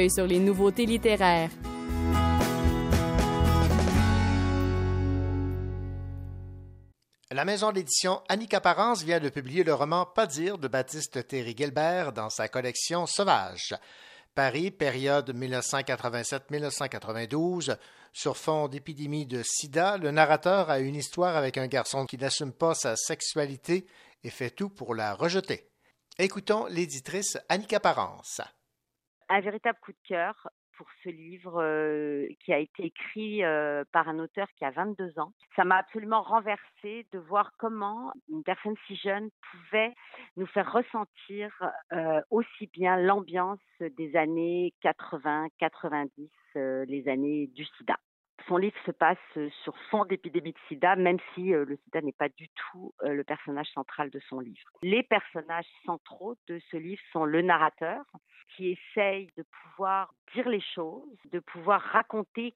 Sur les nouveautés littéraires. La maison d'édition Annika Parence vient de publier le roman Pas dire de Baptiste Thierry Gilbert dans sa collection Sauvage. Paris, période 1987-1992. Sur fond d'épidémie de sida, le narrateur a une histoire avec un garçon qui n'assume pas sa sexualité et fait tout pour la rejeter. Écoutons l'éditrice Annika Parence. Un véritable coup de cœur pour ce livre qui a été écrit par un auteur qui a 22 ans. Ça m'a absolument renversé de voir comment une personne si jeune pouvait nous faire ressentir aussi bien l'ambiance des années 80, 90, les années du sida. Son livre se passe sur fond d'épidémie de sida, même si le sida n'est pas du tout le personnage central de son livre. Les personnages centraux de ce livre sont le narrateur, qui essaye de pouvoir dire les choses, de pouvoir raconter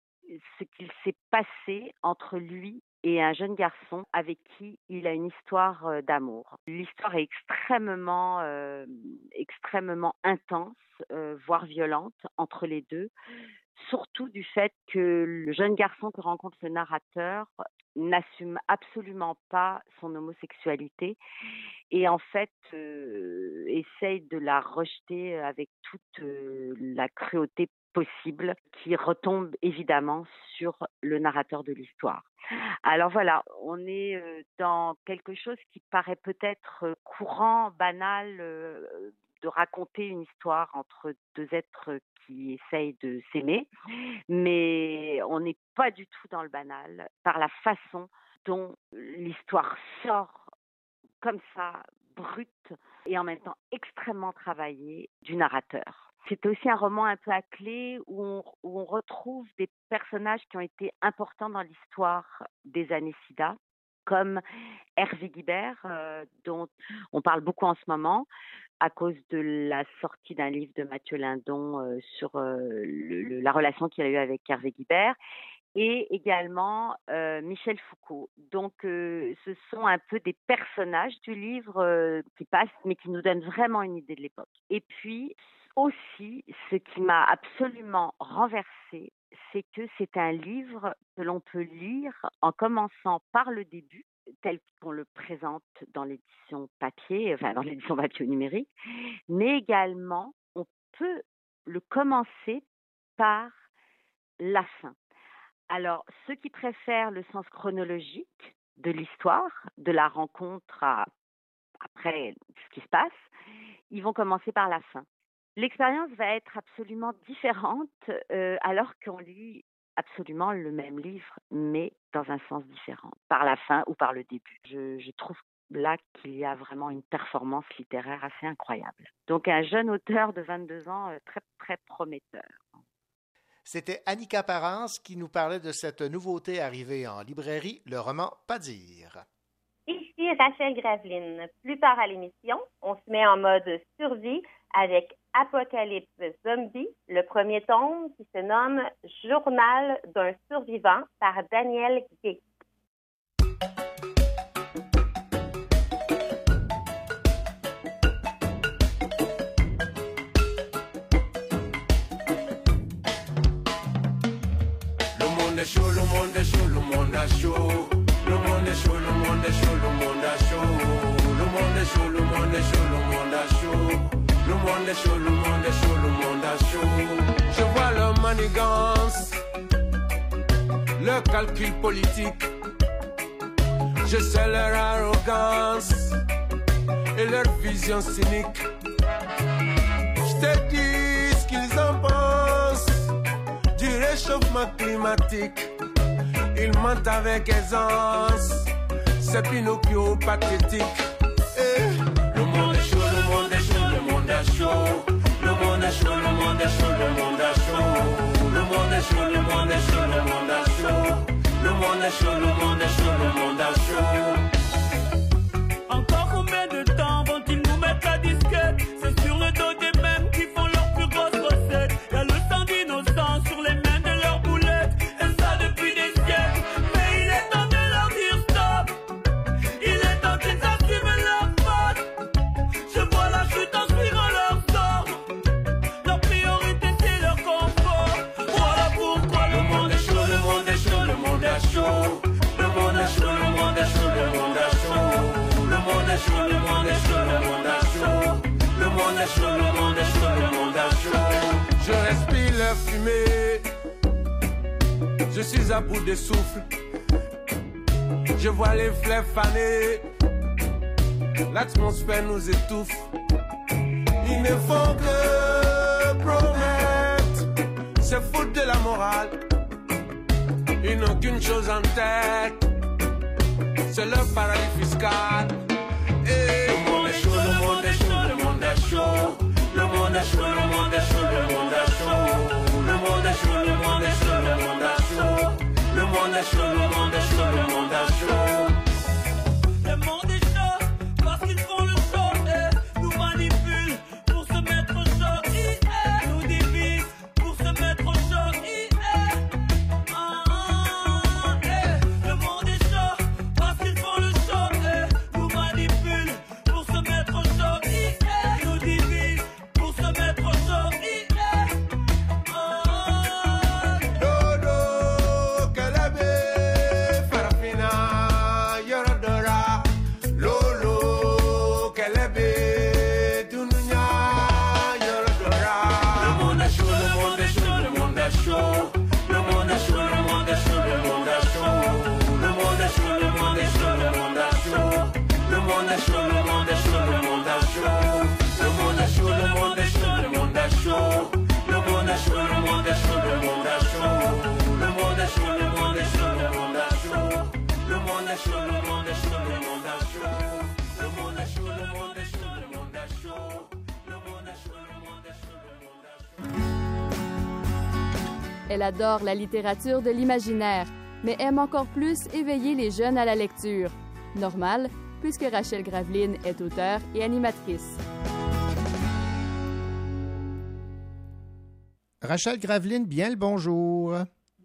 ce qu'il s'est passé entre lui et un jeune garçon avec qui il a une histoire d'amour. L'histoire est extrêmement, euh, extrêmement intense, euh, voire violente entre les deux surtout du fait que le jeune garçon que rencontre le narrateur n'assume absolument pas son homosexualité et en fait euh, essaye de la rejeter avec toute euh, la cruauté possible qui retombe évidemment sur le narrateur de l'histoire. Alors voilà, on est euh, dans quelque chose qui paraît peut-être euh, courant, banal, euh, de raconter une histoire entre deux êtres qui essayent de s'aimer, mais on n'est pas du tout dans le banal par la façon dont l'histoire sort comme ça, brute et en même temps extrêmement travaillée du narrateur. C'est aussi un roman un peu à clé où on, retrouve des personnages qui ont été importants dans l'histoire des années SIDA, comme Hervé Guibert, euh, dont on parle beaucoup en ce moment, à cause de la sortie d'un livre de Mathieu Lindon euh, sur euh, la relation qu'il a eue avec Hervé Guibert, et également euh, Michel Foucault. Donc, euh, ce sont un peu des personnages du livre euh, qui passent, mais qui nous donnent vraiment une idée de l'époque. Et puis, aussi, ce qui m'a absolument renversé, c'est que c'est un livre que l'on peut lire en commençant par le début, tel qu'on le présente dans l'édition papier, enfin dans l'édition papier numérique, mais également on peut le commencer par la fin. Alors, ceux qui préfèrent le sens chronologique de l'histoire, de la rencontre après ce qui se passe, ils vont commencer par la fin. L'expérience va être absolument différente euh, alors qu'on lit absolument le même livre, mais dans un sens différent, par la fin ou par le début. Je, je trouve là qu'il y a vraiment une performance littéraire assez incroyable. Donc un jeune auteur de 22 ans euh, très très prometteur. C'était Annika Parence qui nous parlait de cette nouveauté arrivée en librairie, le roman Pas dire. Ici Rachel Graveline. Plus tard à l'émission, on se met en mode survie avec Apocalypse Zombie, le premier tome qui se nomme Journal d'un survivant par Daniel Gay. Chaud, le monde est chaud, le monde est chaud. Le monde est chaud, le monde est chaud, le monde est chaud. Le monde est chaud, le monde est chaud, le monde est chaud. Le monde est chaud, le monde est chaud, le monde est chaud. Je vois leur manigance, leur calcul politique. Je sais leur arrogance et leur vision cynique. Je te dis réchauffement climatique. Ils mentent avec aisance, c'est Pinocchio pathétique. Eh, Le monde est chaud, le monde est chaud, le monde est chaud. Le monde est chaud, le monde est chaud, le monde est chaud. Le monde est chaud, le monde est chaud, le monde est chaud. Le monde est chaud, le monde est chaud, le monde est chaud. Leur. Je suis à bout de souffle. Je vois les fleurs faner. L'atmosphère nous étouffe. Ils ne font que promettre. C'est foutre de la morale. Ils n'ont qu'une chose en tête. C'est le paradis fiscal. Et le monde est chaud, le monde est chaud, le monde est chaud. Le monde est chaud, le monde est chaud, le monde est chaud. Monde est chaud, le monde est chaud, le monde est chaud. Le monde est chaud, le monde est chaud, le monde est chaud. Elle adore la littérature de l'imaginaire, mais aime encore plus éveiller les jeunes à la lecture. Normal, puisque Rachel Graveline est auteure et animatrice. Rachel Graveline, bien le bonjour.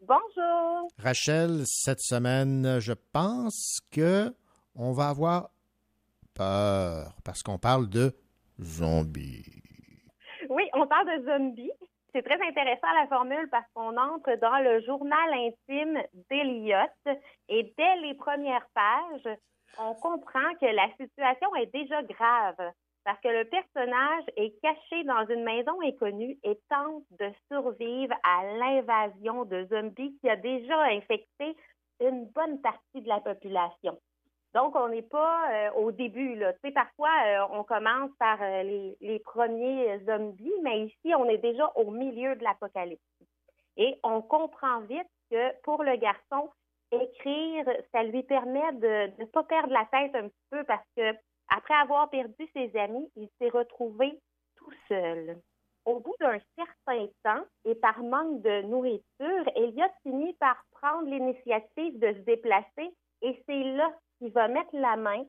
Bonjour. Rachel, cette semaine, je pense que on va avoir peur parce qu'on parle de zombies. Oui, on parle de zombies. C'est très intéressant la formule parce qu'on entre dans le journal intime d'Eliott et dès les premières pages, on comprend que la situation est déjà grave parce que le personnage est caché dans une maison inconnue et tente de survivre à l'invasion de zombies qui a déjà infecté une bonne partie de la population. Donc, on n'est pas euh, au début. Là. Parfois, euh, on commence par euh, les, les, premiers zombies, mais ici, on est déjà au milieu de l'apocalypse. Et on comprend vite que pour le garçon, écrire, ça lui permet de ne pas perdre la tête un petit peu parce que après avoir perdu ses amis, il s'est retrouvé tout seul. Au bout d'un certain temps et par manque de nourriture, Elliot finit par prendre l'initiative de se déplacer et c'est là qu'il va mettre la main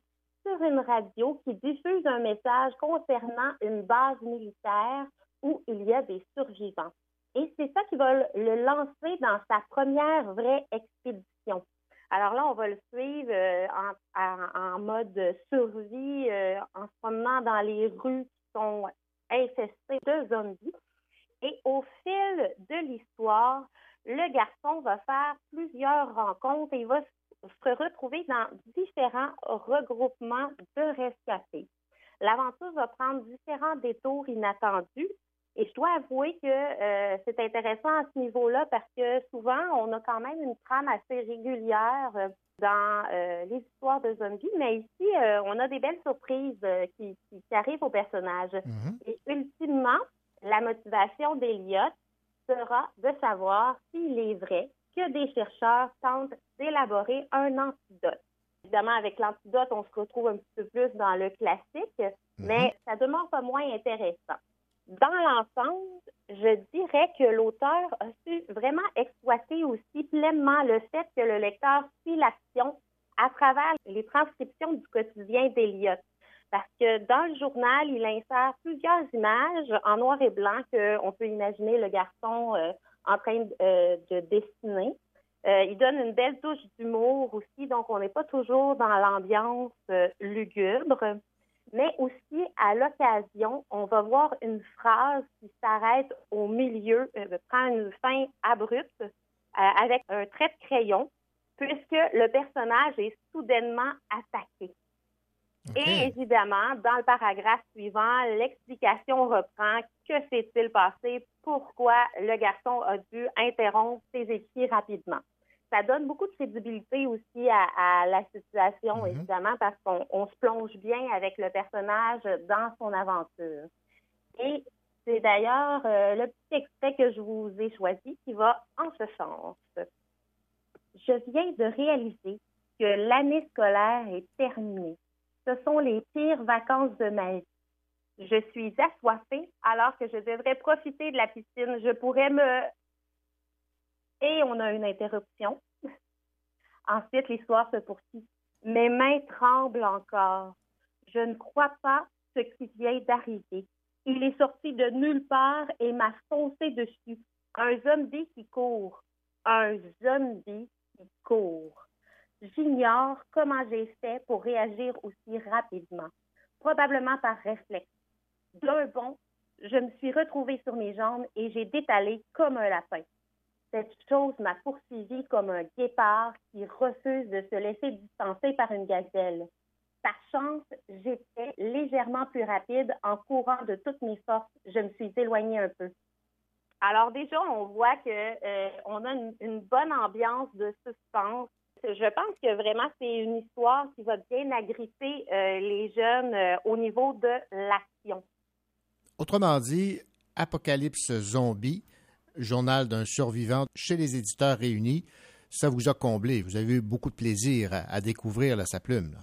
sur une radio qui diffuse un message concernant une base militaire où il y a des survivants. Et c'est ça qui va le lancer dans sa première vraie expédition. Alors là, on va le suivre euh, en, en, mode survie, euh, en se promenant dans les rues qui sont infestées de zombies. Et au fil de l'histoire, le garçon va faire plusieurs rencontres et il va se retrouver dans différents regroupements de rescapés. L'aventure va prendre différents détours inattendus et je dois avouer que euh, c'est intéressant à ce niveau-là parce que souvent, on a quand même une trame assez régulière euh, dans euh, les histoires de zombies, mais ici, on a des belles surprises qui, qui, arrivent aux personnages. Mm-hmm. Et ultimement, la motivation d'Eliott sera de savoir s'il est vrai que des chercheurs tentent d'élaborer un antidote. Évidemment, avec l'antidote, on se retrouve un petit peu plus dans le classique, mais ça demeure pas moins intéressant dans l'ensemble, je dirais que l'auteur a su vraiment exploiter aussi pleinement le fait que le lecteur suit l'action à travers les transcriptions du quotidien d'Eliott. Parce que dans le journal, il insère plusieurs images en noir et blanc qu'on peut imaginer le garçon euh, en train euh, de dessiner. Euh, il donne une belle touche d'humour aussi, donc on n'est pas toujours dans l'ambiance lugubre mais aussi à l'occasion, on va voir une phrase qui s'arrête au milieu, euh, prend une fin abrupte euh, avec un trait de crayon, puisque le personnage est soudainement attaqué. Et évidemment, dans le paragraphe suivant, l'explication reprend que s'est-il passé, pourquoi le garçon a dû interrompre ses écrits rapidement? Ça donne beaucoup de crédibilité aussi à, la situation, Mhm. évidemment, parce qu'on se plonge bien avec le personnage dans son aventure. Et c'est d'ailleurs euh, le petit extrait que je vous ai choisi qui va en ce sens. Je viens de réaliser que l'année scolaire est terminée. Ce sont les pires vacances de ma vie. Je suis assoiffée alors que je devrais profiter de la piscine. Je pourrais me et on a une interruption. Ensuite, l'histoire se poursuit. Mes mains tremblent encore. Je ne crois pas ce qui vient d'arriver. Il est sorti de nulle part et m'a foncé dessus. Un zombie qui court. Un zombie qui court. J'ignore comment j'ai fait pour réagir aussi rapidement. Probablement par réflexe. D'un bond, je me suis retrouvée sur mes jambes et j'ai détalé comme un lapin. Cette chose m'a poursuivi comme un guépard qui refuse de se laisser distancer par une gazelle. Par chance, j'étais légèrement plus rapide en courant de toutes mes forces. Je me suis éloignée un peu. Alors déjà, on voit que euh, on a une, une, bonne ambiance de suspense. Je pense que vraiment c'est une histoire qui va bien agripper euh, les jeunes euh, au niveau de l'action. Autrement dit, Apocalypse zombie, journal d'un survivant chez les éditeurs réunis, ça vous a comblé. Vous avez eu beaucoup de plaisir à, à découvrir là, sa plume. Là.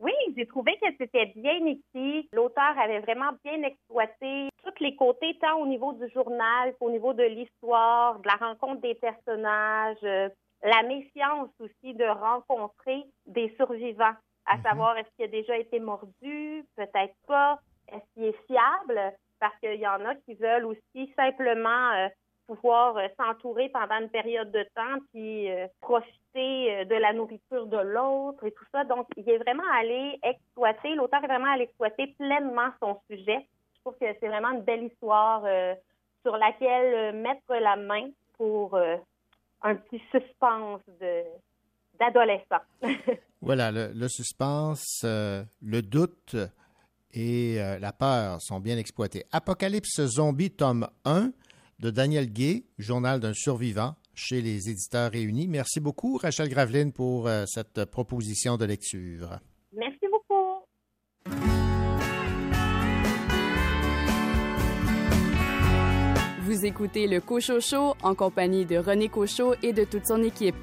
Oui, j'ai trouvé que c'était bien écrit. L'auteur avait vraiment bien exploité tous les côtés, tant au niveau du journal qu'au niveau de l'histoire, de la rencontre des personnages, euh, la méfiance aussi de rencontrer des survivants, à savoir est-ce qu'il a déjà été mordu, peut-être pas, est-ce qu'il est fiable, parce qu'il y en a qui veulent aussi simplement euh, pouvoir euh, s'entourer pendant une période de temps, puis euh, profiter de la nourriture de l'autre et tout ça. Donc, il est vraiment allé exploiter, l'auteur est vraiment allé exploiter pleinement son sujet. Je trouve que c'est vraiment une belle histoire sur laquelle mettre la main pour un petit suspense de d'adolescent. Voilà, le, le suspense, euh, le doute et euh, la peur sont bien exploités. Apocalypse zombie, tome 1 de Daniel Gay, Journal d'un survivant chez les éditeurs réunis. Merci beaucoup, Rachel Graveline, pour euh, cette proposition de lecture. Merci beaucoup. Vous écoutez le Cochot Show en compagnie de René Cochot et de toute son équipe.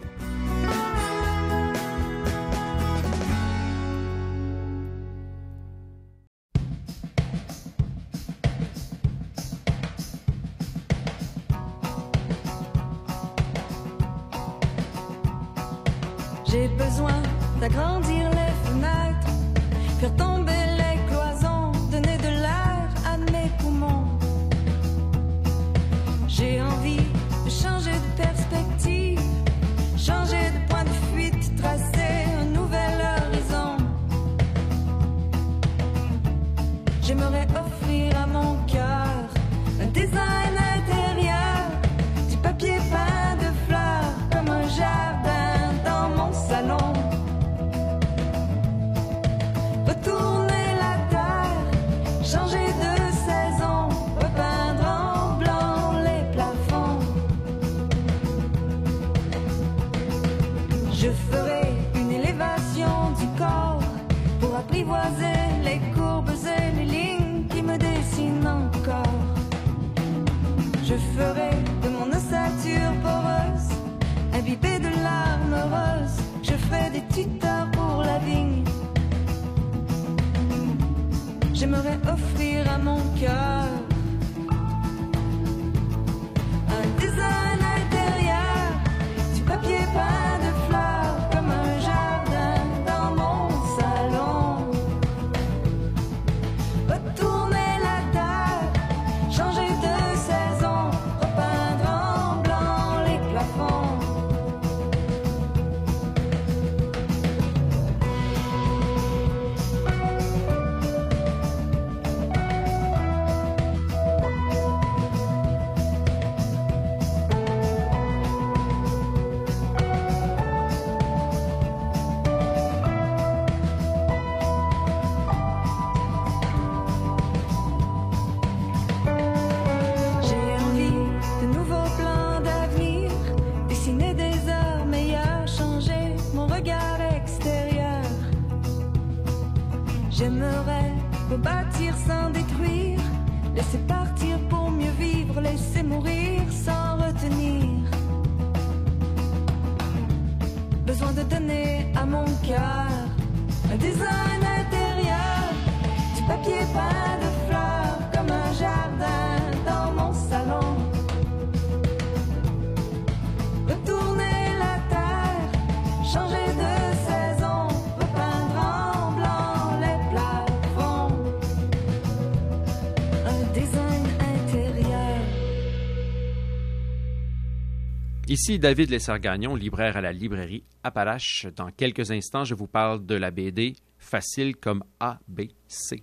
Ici David Lesser-Gagnon, libraire à la librairie Appalache. Dans quelques instants, je vous parle de la BD Facile comme ABC.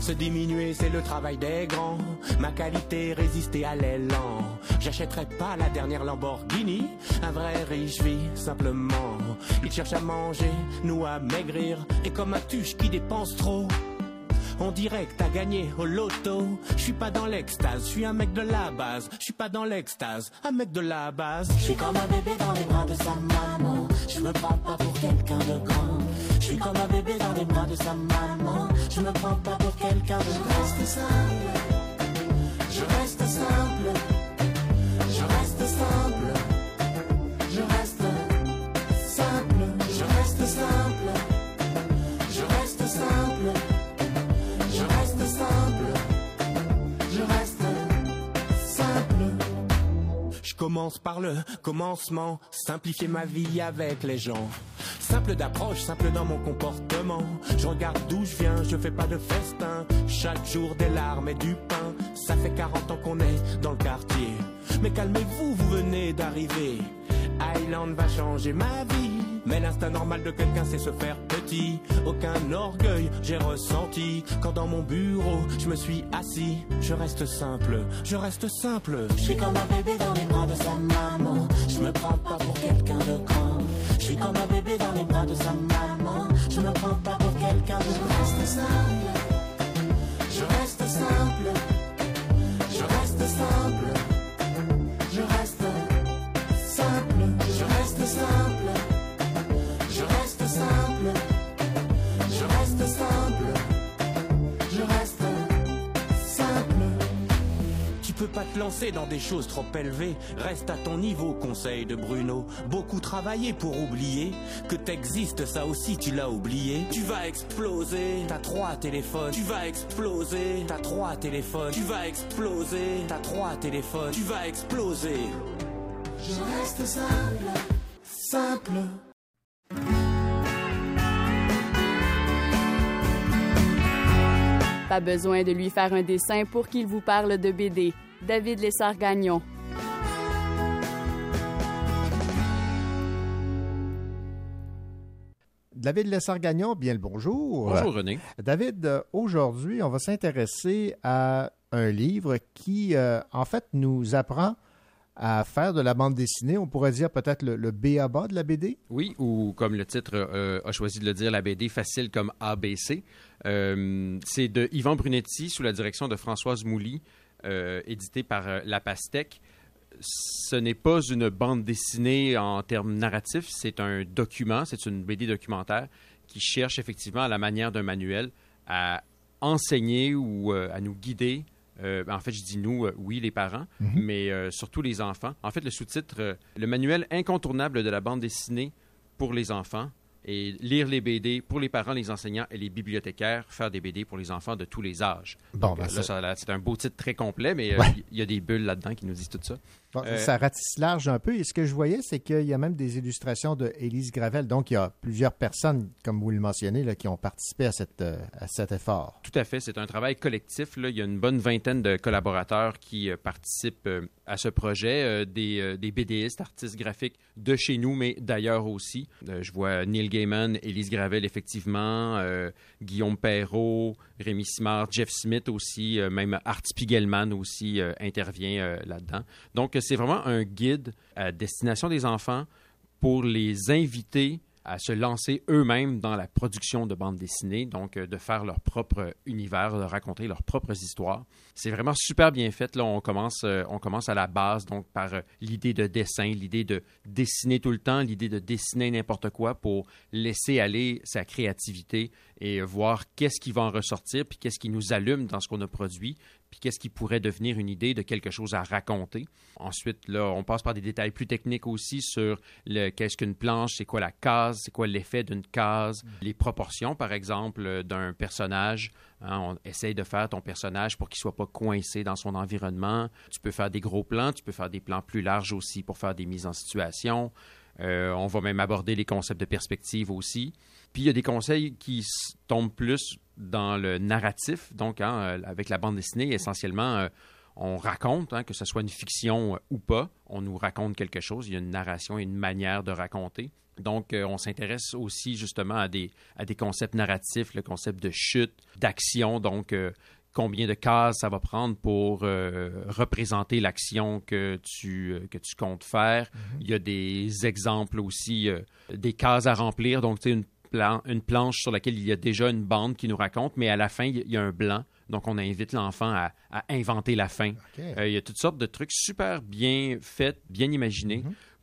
Se diminuer, c'est le travail des grands. Ma qualité, résister à l'élan. J'achèterai pas la dernière Lamborghini. Un vrai riche vit simplement. Il cherche à manger, nous à maigrir. Et comme un tuche qui dépense trop. On dirait que t'as gagné au loto. Je suis pas dans l'extase, je suis un mec de la base. Je suis pas dans l'extase, un mec de la base. Je suis comme un bébé dans les bras de sa maman. Je me prends pas pour quelqu'un de grand. Je suis comme un bébé dans les bras de sa maman. Je me prends pas pour quelqu'un de grand. Je reste simple. Je reste simple. simple. Je reste simple. Commence par le commencement, simplifier ma vie avec les gens. Simple d'approche, simple dans mon comportement. Je regarde d'où je viens, je fais pas de festin. Chaque jour des larmes et du pain. Ça fait 40 ans qu'on est dans le quartier. Mais calmez-vous, vous venez d'arriver. Island va changer ma vie. Mais l'instinct normal de quelqu'un, c'est se faire Aucun orgueil, j'ai ressenti. Quand dans mon bureau, je me suis assis. Je reste simple, je reste simple. Je suis comme un bébé dans les bras de sa maman. Je me prends pas pour quelqu'un de grand. Je suis comme un bébé dans les bras de sa maman. Je me prends pas pour quelqu'un de Je reste simple. Je reste simple. Je reste simple. Pas te lancer dans des choses trop élevées. Reste à ton niveau, conseil de Bruno. Beaucoup travaillé pour oublier que t'existes, ça aussi tu l'as oublié. Tu vas exploser, t'as trois téléphones. Tu vas exploser, t'as trois téléphones. Tu vas exploser, t'as trois téléphones. Tu vas exploser. Je reste simple. Simple. Pas besoin de lui faire un dessin pour qu'il vous parle de BD. David Lessard-Gagnon. David Lessard-Gagnon, bien le bonjour. Bonjour, René. David, euh, aujourd'hui, on va s'intéresser à un livre qui, euh, en fait, nous apprend à faire de la bande dessinée. On pourrait dire peut-être le, le B.A.B.A. de la BD. Oui, ou comme le titre euh, a choisi de le dire, la BD facile comme ABC. Euh, c'est de Yvan Brunetti sous la direction de Françoise Mouly, euh, édité par euh, La Pastèque. Ce n'est pas une bande dessinée en termes narratifs, c'est un document, c'est une BD documentaire qui cherche effectivement à la manière d'un manuel à enseigner ou euh, à nous guider. Euh, en fait, je dis nous, euh, oui, les parents, Mhm. mais euh, surtout les enfants. En fait, le sous-titre, euh, le manuel incontournable de la bande dessinée pour les enfants et lire les BD pour les parents, les enseignants et les bibliothécaires, faire des BD pour les enfants de tous les âges. Bon, ben, c'est un beau titre très complet, mais euh, Ouais. il y a des bulles là-dedans qui nous disent tout ça. Bon, Euh, Ça ratisse large un peu. Et ce que je voyais, c'est qu'il y a même des illustrations de Élise Gravel. Donc, il y a plusieurs personnes, comme vous le mentionnez, là, qui ont participé à, cette, euh, à cet effort. Tout à fait. C'est un travail collectif. Là. Il y a une bonne vingtaine de collaborateurs qui euh, participent euh, à ce projet, des, des BDistes, artistes graphiques de chez nous, mais d'ailleurs aussi. Je vois Neil Gaiman, Élise Gravel, effectivement, Guillaume Perrault, Rémi Simard, Jeff Smith aussi, même Art Spiegelman aussi intervient là-dedans. Donc, c'est vraiment un guide à destination des enfants pour les inviter à se lancer eux-mêmes dans la production de bandes dessinées, donc euh, de faire leur propre univers, de raconter leurs propres histoires. C'est vraiment super bien fait. Là, on commence, euh, on commence à la base, donc par euh, l'idée de dessin, l'idée de dessiner tout le temps, l'idée de dessiner n'importe quoi pour laisser aller sa créativité et voir qu'est-ce qui va en ressortir, puis qu'est-ce qui nous allume dans ce qu'on a produit, qu'est-ce qui pourrait devenir une idée de quelque chose à raconter. Ensuite, là, on passe par des détails plus techniques aussi sur le qu'est-ce qu'une planche, c'est quoi la case, c'est quoi l'effet d'une case, les proportions, par exemple, d'un personnage. Hein, on essaye de faire ton personnage pour qu'il soit pas coincé dans son environnement. Tu peux faire des gros plans, tu peux faire des plans plus larges aussi pour faire des mises en situation. Euh, on va même aborder les concepts de perspective aussi. Puis il y a des conseils qui tombent plus dans le narratif. Donc, hein, euh, avec la bande dessinée, essentiellement, euh, on raconte, hein, que ce soit une fiction euh, ou pas, on nous raconte quelque chose. Il y a une narration et une manière de raconter. Donc, euh, on s'intéresse aussi justement à des, à des concepts narratifs, le concept de chute, d'action. Donc, euh, combien de cases ça va prendre pour euh, représenter l'action que tu, que tu comptes faire. Il y a des exemples aussi, euh, des cases à remplir. Donc, tu sais, une, plan- une planche sur laquelle il y a déjà une bande qui nous raconte, mais à la fin, il y a un blanc. Donc, on invite l'enfant à, à inventer la fin. Euh, il y a toutes sortes de trucs super bien faits, bien imaginés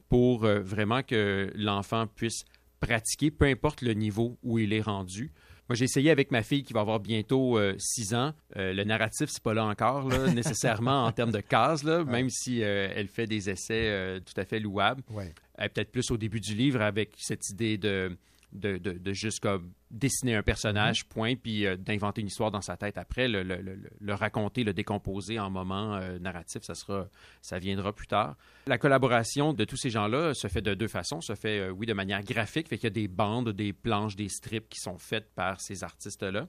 pour euh, vraiment que l'enfant puisse pratiquer, peu importe le niveau où il est rendu. Moi, j'ai essayé avec ma fille qui va avoir bientôt 6 ans. Euh, le narratif, c'est pas là encore, là, nécessairement en termes de cases, là, même si euh, elle fait des essais tout à fait louables. Ouais. Peut-être plus au début du livre avec cette idée de, de, de, de juste comme dessiner un personnage, point, puis euh, d'inventer une histoire dans sa tête après, le, le- le- le raconter, le décomposer en moments euh, narratifs, ça, sera, ça viendra plus tard. La collaboration de tous ces gens-là se fait de deux façons. Se fait, euh, oui, de manière graphique, fait qu'il y a des bandes, des planches, des strips qui sont faites par ces artistes-là.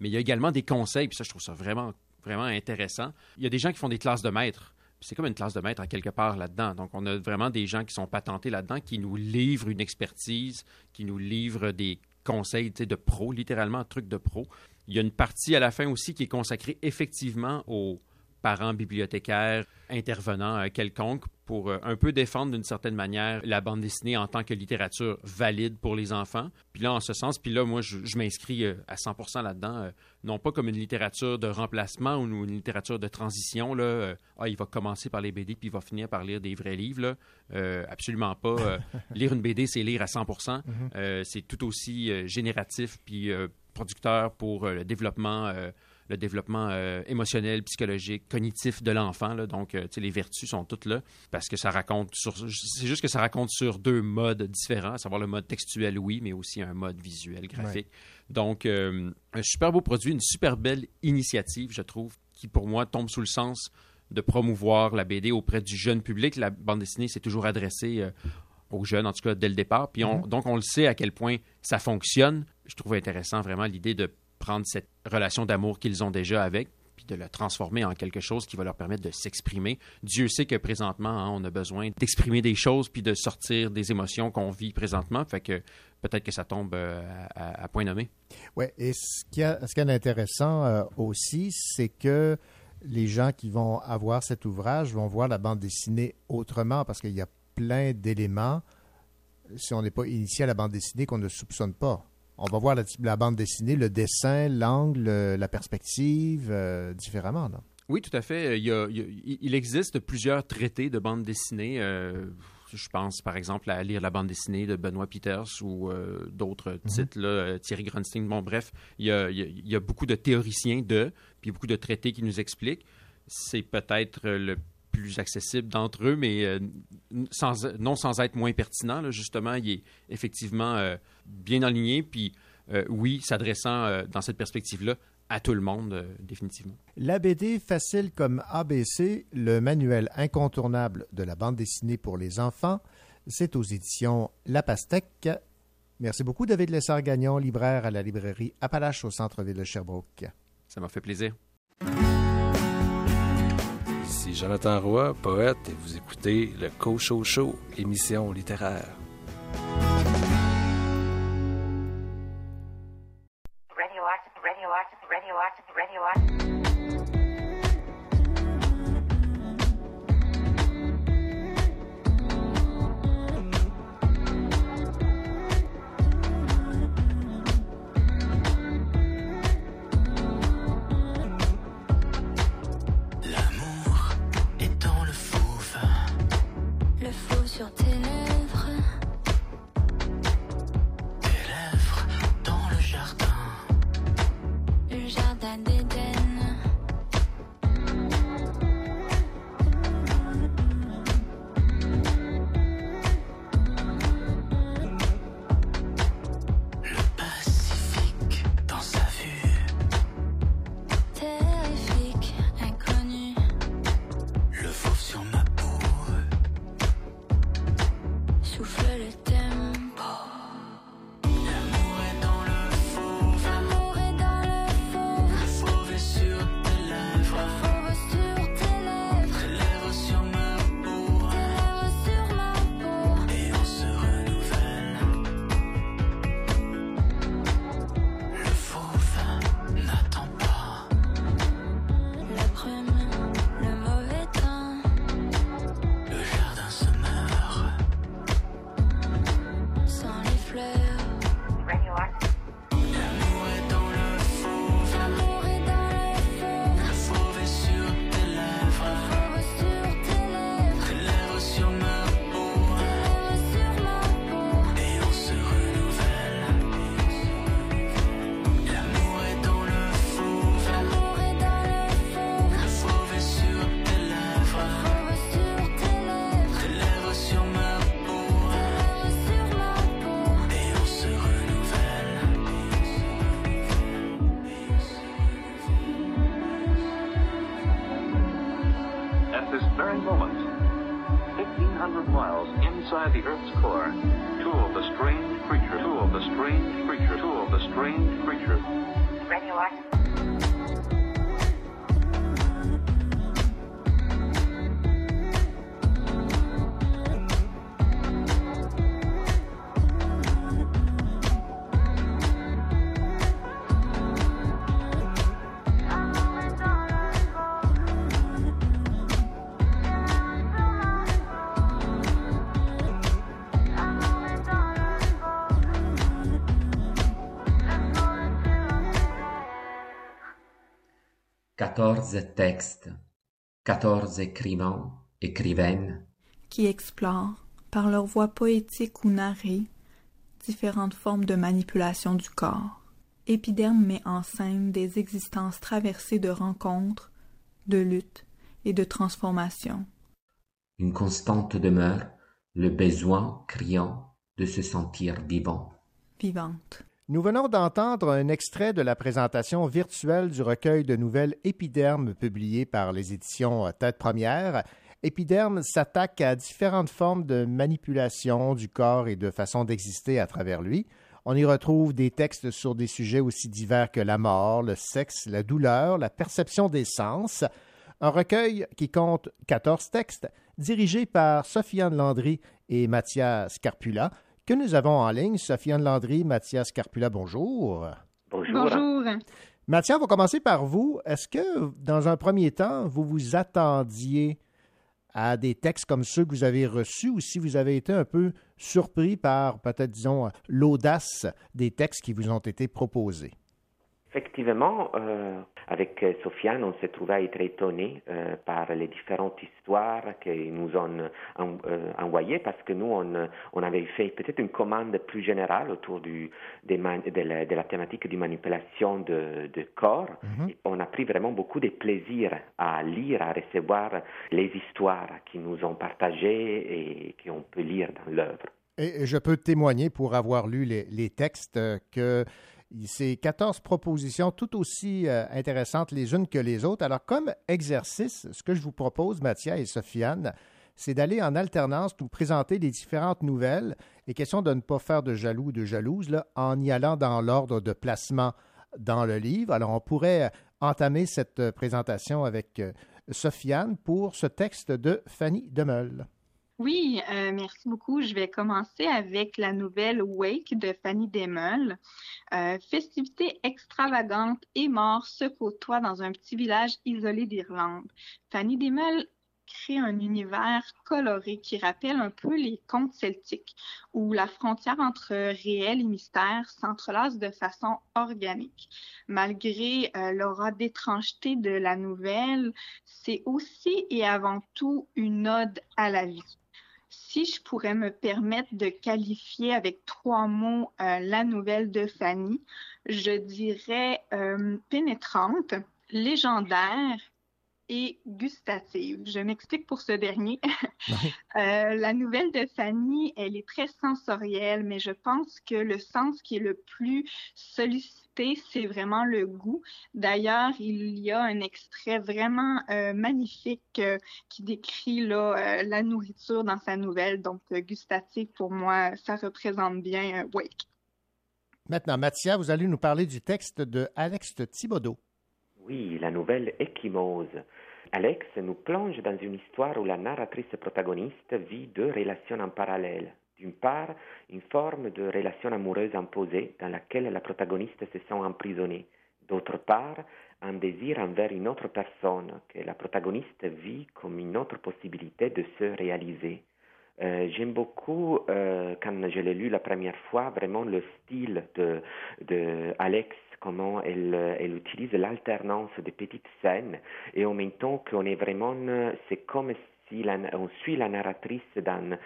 Mais il y a également des conseils, puis ça, je trouve ça vraiment, vraiment intéressant. Il y a des gens qui font des classes de maîtres. C'est comme une classe de maître à quelque part là-dedans. Donc, on a vraiment des gens qui sont patentés là-dedans, qui nous livrent une expertise, qui nous livrent des conseils de pro, littéralement un truc de pro. Il y a une partie à la fin aussi qui est consacrée effectivement aux parents bibliothécaires, intervenants euh, quelconques, pour euh, un peu défendre d'une certaine manière la bande dessinée en tant que littérature valide pour les enfants. Puis là, en ce sens, puis là, moi, je, je m'inscris euh, à 100% là-dedans, non pas comme une littérature de remplacement ou une littérature de transition, là, ah, il va commencer par les BD puis il va finir par lire des vrais livres, là. Euh, absolument pas. Lire une BD, c'est lire à 100%. Mhm. Euh, c'est tout aussi génératif puis producteur pour le développement, euh, le développement euh, émotionnel, psychologique, cognitif de l'enfant. Donc, euh, les vertus sont toutes là parce que ça raconte sur. C'est juste que ça raconte sur deux modes différents, à savoir le mode textuel, oui, mais aussi un mode visuel, graphique. Donc, euh, un super beau produit, une super belle initiative, je trouve, qui pour moi tombe sous le sens de promouvoir la BD auprès du jeune public. La bande dessinée, c'est toujours adressé euh, aux jeunes, en tout cas dès le départ. Puis on- Mhm. donc, on le sait à quel point ça fonctionne. Je trouve intéressant vraiment l'idée de prendre cette relation d'amour qu'ils ont déjà avec puis de la transformer en quelque chose qui va leur permettre de s'exprimer. Dieu sait que présentement, hein, on a besoin d'exprimer des choses puis de sortir des émotions qu'on vit présentement. Fait que peut-être que ça tombe euh, à, point nommé. Oui, et ce a, y a d'intéressant euh, aussi, c'est que les gens qui vont avoir cet ouvrage vont voir la bande dessinée autrement parce qu'il y a plein d'éléments, si on n'est pas initié à la bande dessinée, qu'on ne soupçonne pas. On va voir la, la bande dessinée, le dessin, l'angle, euh, la perspective euh, différemment. là. Oui, tout à fait. Il, y a- il existe plusieurs traités de bande dessinée. euh, je pense, par exemple, à lire la bande dessinée de Benoît Peters ou euh, d'autres titres, là, euh, Thierry Grunstein. Bon, bref, il y, a, il y a- il y a beaucoup de théoriciens de, puis beaucoup de traités qui nous expliquent. C'est peut-être euh, le plus accessible d'entre eux, mais euh, sans, non sans être moins pertinent. là. justement, il est effectivement euh, bien aligné, puis euh, oui, s'adressant dans cette perspective-là à tout le monde, définitivement. La BD facile comme ABC, le manuel incontournable de la bande dessinée pour les enfants, c'est aux éditions La Pastèque. Merci beaucoup, David Lessard-Gagnon, libraire à la librairie Appalache au centre-ville de Sherbrooke. Ça m'a fait plaisir. Jonathan Roy, poète, et vous écoutez le Co-Show Show, émission littéraire. Quatorze textes, quatorze écrivains, écrivaines, qui explorent, par leur voix poétique ou narrée, différentes formes de manipulation du corps. Épiderme met en scène des existences traversées de rencontres, de luttes et de transformations. une constante demeure, le besoin criant de se sentir vivant. Vivante. Nous venons d'entendre un extrait de la présentation virtuelle du recueil de nouvelles Épiderme publié par les éditions Tête Première. Épiderme s'attaque à différentes formes de manipulation du corps et de façon d'exister à travers lui. On y retrouve des textes sur des sujets aussi divers que la mort, le sexe, la douleur, la perception des sens. Un recueil qui compte 14 textes, dirigé par Sofiane Landry et Mathias Scarpula, que nous avons en ligne. Sofiane Landry, Mathias Scarpula, bonjour. Bonjour. Bonjour. Mathias, on va commencer par vous. Est-ce que, dans un premier temps, vous vous attendiez à des textes comme ceux que vous avez reçus ou si vous avez été un peu surpris par, peut-être, disons, l'audace des textes qui vous ont été proposés? Effectivement, euh, avec euh, Sofiane, on s'est trouvé à être étonnés euh, par les différentes histoires qu'ils nous ont en- euh, envoyées parce que nous, on, on avait fait peut-être une commande plus générale autour du, des man- de, la, de la thématique du manipulation de, de corps. Et On a pris vraiment beaucoup de plaisir à lire, à recevoir les histoires qui nous ont partagées et qu'on peut lire dans l'œuvre. Et je peux témoigner pour avoir lu les, les textes que ces 14 propositions tout aussi euh, intéressantes les unes que les autres. Alors, comme exercice, ce que je vous propose, Mathia et Sofiane, c'est d'aller en alternance nous présenter les différentes nouvelles et question de ne pas faire de jaloux ou de jalouse en y allant dans l'ordre de placement dans le livre. Alors, on pourrait euh, entamer cette euh, présentation avec Sofiane pour ce texte de Fanny Demeul. Oui, euh, merci beaucoup. Je vais commencer avec la nouvelle Wake de Fanny Demeul. Euh, festivité extravagante et mort se côtoient dans un petit village isolé d'Irlande. Fanny Demeul crée un univers coloré qui rappelle un peu les contes celtiques, où la frontière entre réel et mystère s'entrelace de façon organique. Malgré euh, l'aura d'étrangeté de la nouvelle, c'est aussi et avant tout une ode à la vie. Si je pourrais me permettre de qualifier avec trois mots euh, la nouvelle de Fanny, je dirais euh, pénétrante, légendaire et gustative. Je m'explique pour ce dernier. Euh, la nouvelle de Fanny, elle est très sensorielle, mais je pense que le sens qui est le plus sollicité, c'est vraiment le goût. D'ailleurs, il y a un extrait vraiment euh, magnifique euh, qui décrit là, euh, la nourriture dans sa nouvelle. Donc, euh, gustative, pour moi, ça représente bien euh, Wake. Maintenant, Mathia, vous allez nous parler du texte de Alex Thibodeau. Oui, la nouvelle Échymose. Alex nous plonge dans une histoire où la narratrice protagoniste vit deux relations en parallèle. D'une part, une forme de relation amoureuse imposée dans laquelle la protagoniste se sent emprisonnée. D'autre part, un désir envers une autre personne que la protagoniste vit comme une autre possibilité de se réaliser. Euh, J'aime beaucoup, euh, quand je l'ai lu la première fois, vraiment le style de, de Alex, comment elle, elle utilise l'alternance des petites scènes et en même temps qu'on est vraiment, c'est comme on suit la narratrice dans,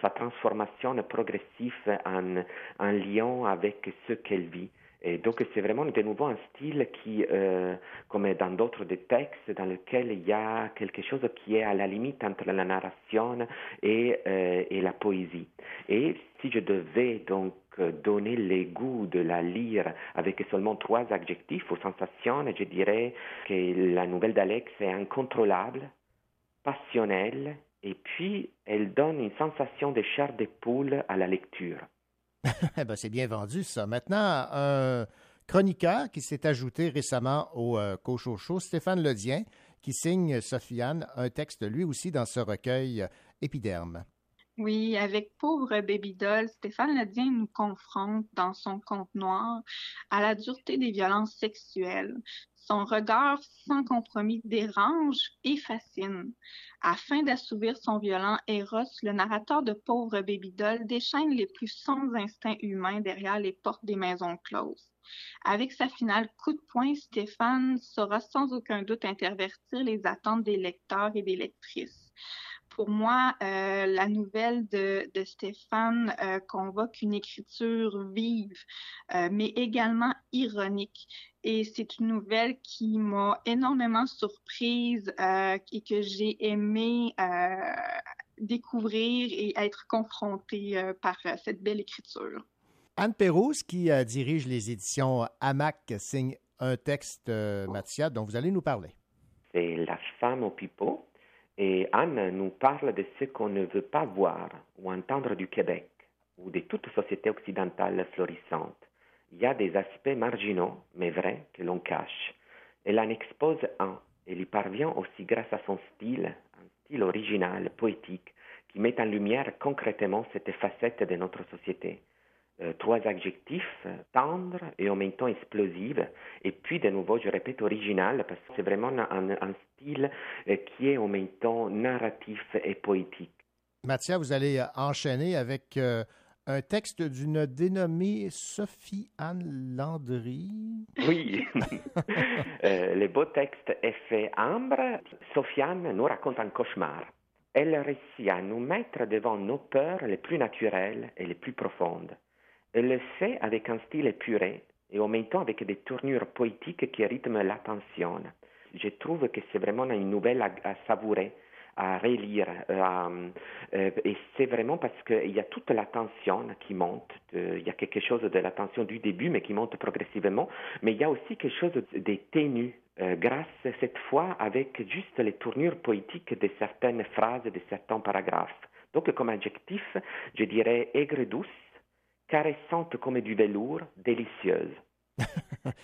sa transformation progressive en, en lien avec ce qu'elle vit. Et donc c'est vraiment de nouveau un style qui, euh, comme dans d'autres textes, dans lequel il y a quelque chose qui est à la limite entre la narration et, euh, et la poésie. Et si je devais donc donner les goûts de la lire avec seulement trois adjectifs aux sensations, je dirais que la nouvelle d'Alex est incontrôlable, passionnelle, et puis elle donne une sensation de chair de poule à la lecture. Eh ben, c'est bien vendu, ça. Maintenant, un chroniqueur qui s'est ajouté récemment au euh, Cocho Show, Stéphane Ledien, qui signe Sofiane, un texte lui aussi dans ce recueil euh, Épiderme. Oui, avec Pauvre Baby Doll, Stéphane Ledien nous confronte dans son conte noir à la dureté des violences sexuelles. Son regard sans compromis dérange et fascine. Afin d'assouvir son violent Eros, le narrateur de Pauvre Baby Doll déchaîne les plus sombres instincts humains derrière les portes des maisons closes. Avec sa finale coup de poing, Stéphane saura sans aucun doute intervertir les attentes des lecteurs et des lectrices. Pour moi, euh, la nouvelle de, de Stéphane euh, convoque une écriture vive, euh, mais également ironique. Et c'est une nouvelle qui m'a énormément surprise euh, et que j'ai aimé euh, découvrir et être confrontée euh, par euh, cette belle écriture. Anne Pérouse, qui euh, dirige les éditions AMAC, signe un texte, euh, Mathia, dont vous allez nous parler. C'est La femme au pipeau. Anne nous parle de ce qu'on ne veut pas voir ou entendre du Québec ou de toute société occidentale florissante. Il y a des aspects marginaux, mais vrais, que l'on cache. Elle en expose un. Elle y parvient aussi grâce à son style, un style original, poétique, qui met en lumière concrètement cette facette de notre société. Euh, trois adjectifs, euh, tendre et en même temps explosive. Et puis, de nouveau, je répète, original, parce que c'est vraiment un, un style euh, qui est en même temps narratif et poétique. Mathia, vous allez enchaîner avec euh, un texte d'une dénommée Sophie-Anne Landry. Oui, le beau texte est fait ambre. Sofiane nous raconte un cauchemar. Elle réussit à nous mettre devant nos peurs les plus naturelles et les plus profondes. Elle le fait avec un style épuré et en même temps avec des tournures poétiques qui rythment l'attention. Je trouve que c'est vraiment une nouvelle à, savourer, à relire. euh, euh, et c'est vraiment parce qu'il y a toute la tension qui monte. il y a quelque chose de la tension du début, mais qui monte progressivement. Mais il y a aussi quelque chose de, de ténu, euh, grâce cette fois avec juste les tournures poétiques de certaines phrases, de certains paragraphes. Donc comme adjectif, je dirais aigre douce, caressante comme du velours, délicieuse.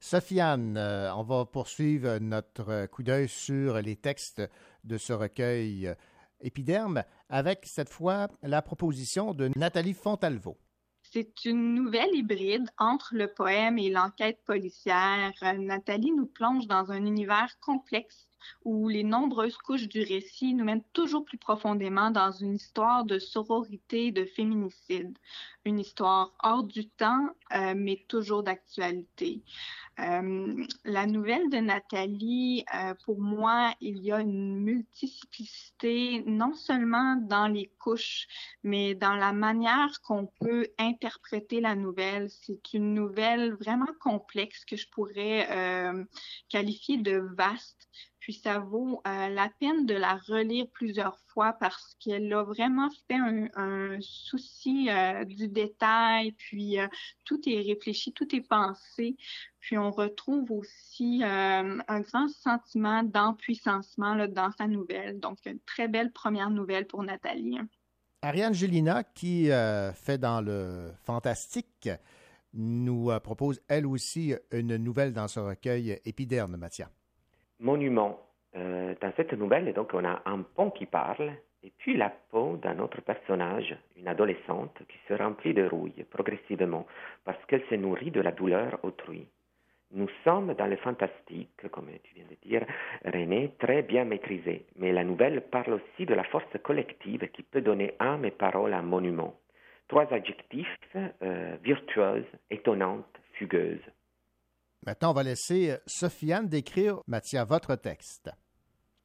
Sofiane, euh, on va poursuivre notre coup d'œil sur les textes de ce recueil euh, Épiderme avec cette fois la proposition de Nathalie Fontalvo. C'est une nouvelle hybride entre le poème et l'enquête policière. Euh, Nathalie nous plonge dans un univers complexe où les nombreuses couches du récit nous mènent toujours plus profondément dans une histoire de sororité et de féminicide. Une histoire hors du temps, euh, mais toujours d'actualité. Euh, la nouvelle de Nathalie, euh, pour moi, il y a une multiplicité, non seulement dans les couches, mais dans la manière qu'on peut interpréter la nouvelle. C'est une nouvelle vraiment complexe que je pourrais qualifier de vaste. Puis ça vaut euh, la peine de la relire plusieurs fois parce qu'elle a vraiment fait un, souci euh, du détail, puis euh, tout est réfléchi, tout est pensé. Puis on retrouve aussi un grand sentiment d'empuissancement dans sa nouvelle. Donc, une très belle première nouvelle pour Nathalie. Ariane Gélina, qui fait dans le fantastique, nous propose elle aussi une nouvelle dans ce recueil Épiderme, Mathia. Monument. Euh, dans cette nouvelle, donc, on a un pont qui parle, et puis la peau d'un autre personnage, une adolescente, qui se remplit de rouille progressivement, parce qu'elle se nourrit de la douleur autrui. Nous sommes dans le fantastique, comme tu viens de dire, René, très bien maîtrisé, mais la nouvelle parle aussi de la force collective qui peut donner âme et parole à un monument. Trois adjectifs, euh, virtuose, étonnante, fugueuse. Maintenant, on va laisser Sofiane décrire, Mathia, votre texte.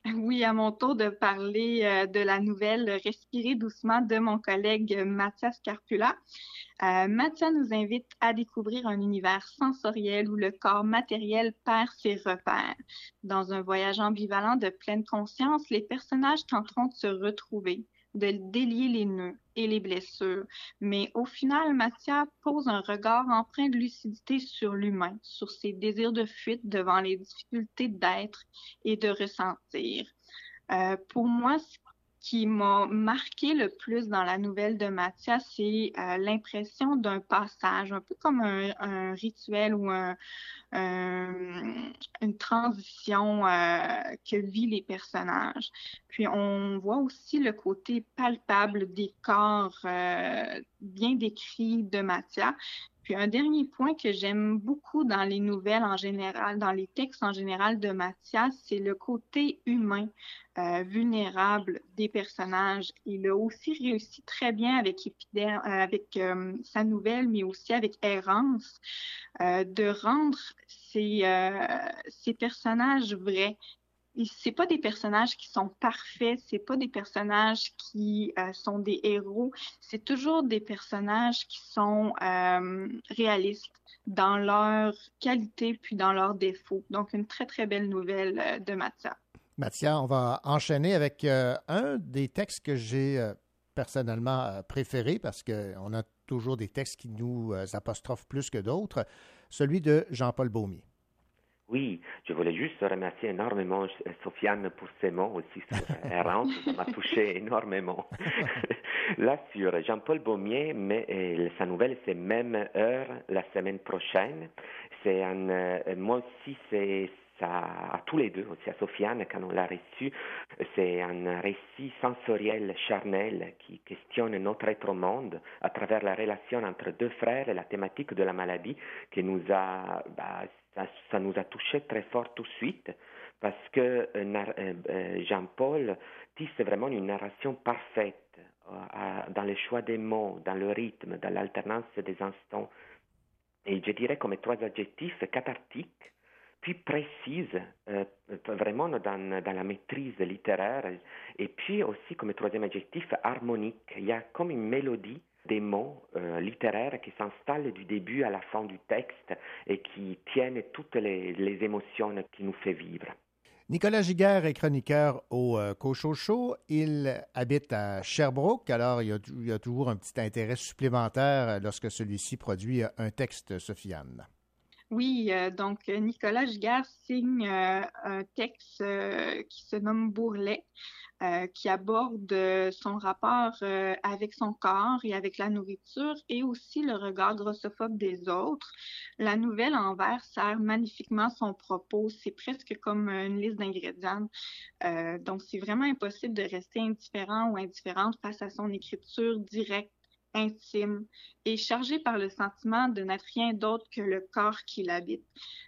Oui, à mon tour de parler euh, de la nouvelle Respirer doucement de mon collègue Mathias Carpula. Euh, Mathias nous invite à découvrir un univers sensoriel où le corps matériel perd ses repères. Dans un voyage ambivalent de pleine conscience, les personnages tenteront de se retrouver, de délier les nœuds et les blessures. Mais au final, Mathias pose un regard empreint de lucidité sur l'humain, sur ses désirs de fuite devant les difficultés d'être et de ressentir. Euh, pour moi, ce qui m'a marqué le plus dans la nouvelle de Mathias, c'est euh, l'impression d'un passage, un peu comme un, rituel ou un, un- une transition euh, que vivent les personnages. Puis on voit aussi le côté palpable des corps euh, bien décrits de Mathia. Puis un dernier point que j'aime beaucoup dans les nouvelles en général, dans les textes en général de Mathias, c'est le côté humain, euh, vulnérable des personnages. Il a aussi réussi très bien avec, euh, avec euh, sa nouvelle, mais aussi avec Errance, de rendre ces, ces personnages vrais c'est pas des personnages qui sont parfaits, c'est pas des personnages qui euh, sont des héros, c'est toujours des personnages qui sont euh, réalistes dans leur qualité puis dans leurs défauts. Donc une très très belle nouvelle euh, de Mathia. Mathia, on va enchaîner avec un des textes que j'ai personnellement préféré parce qu'on a toujours des textes qui nous apostrophent plus que d'autres, celui de Jean-Paul Baumier. Oui, je voulais juste remercier énormément euh, Sofiane pour ses mots aussi sur Errance, ça m'a touché énormément. Là, sur Jean-Paul Baumier, mais euh, sa nouvelle, c'est Même heure la semaine prochaine. C'est un, euh, moi aussi, c'est ça, à tous les deux, aussi à Sofiane, quand on l'a reçu, c'est un récit sensoriel, charnel, qui questionne notre être monde à travers la relation entre deux frères et la thématique de la maladie qui nous a, bah, ça, nous a touché très fort tout de suite parce que euh, euh, euh, Jean-Paul tisse vraiment une narration parfaite dans le choix des mots, dans le rythme, dans l'alternance des instants. Et je dirais comme trois adjectifs cathartiques, puis précise, vraiment dans la maîtrise littéraire, et puis aussi comme troisième adjectif harmonique. Il y a comme une mélodie des mots euh, littéraires qui s'installent du début à la fin du texte et qui tiennent toutes les, émotions qui nous fait vivre. Nicolas Giguère est chroniqueur au euh, Cochot Show. Il habite à Sherbrooke, alors il y, a, il y a toujours un petit intérêt supplémentaire euh, lorsque celui-ci produit un texte, Sofiane. Oui, euh, donc euh, Nicolas Giguère signe euh, un texte qui se nomme Bourrelet, euh, qui aborde son rapport avec son corps et avec la nourriture et aussi le regard grossophobe des autres. La nouvelle en vers sert magnifiquement son propos. C'est presque comme une liste d'ingrédients. Donc, c'est vraiment impossible de rester indifférent ou indifférente face à son écriture directe intime et chargé par le sentiment de n'être rien d'autre que le corps qui l'habite.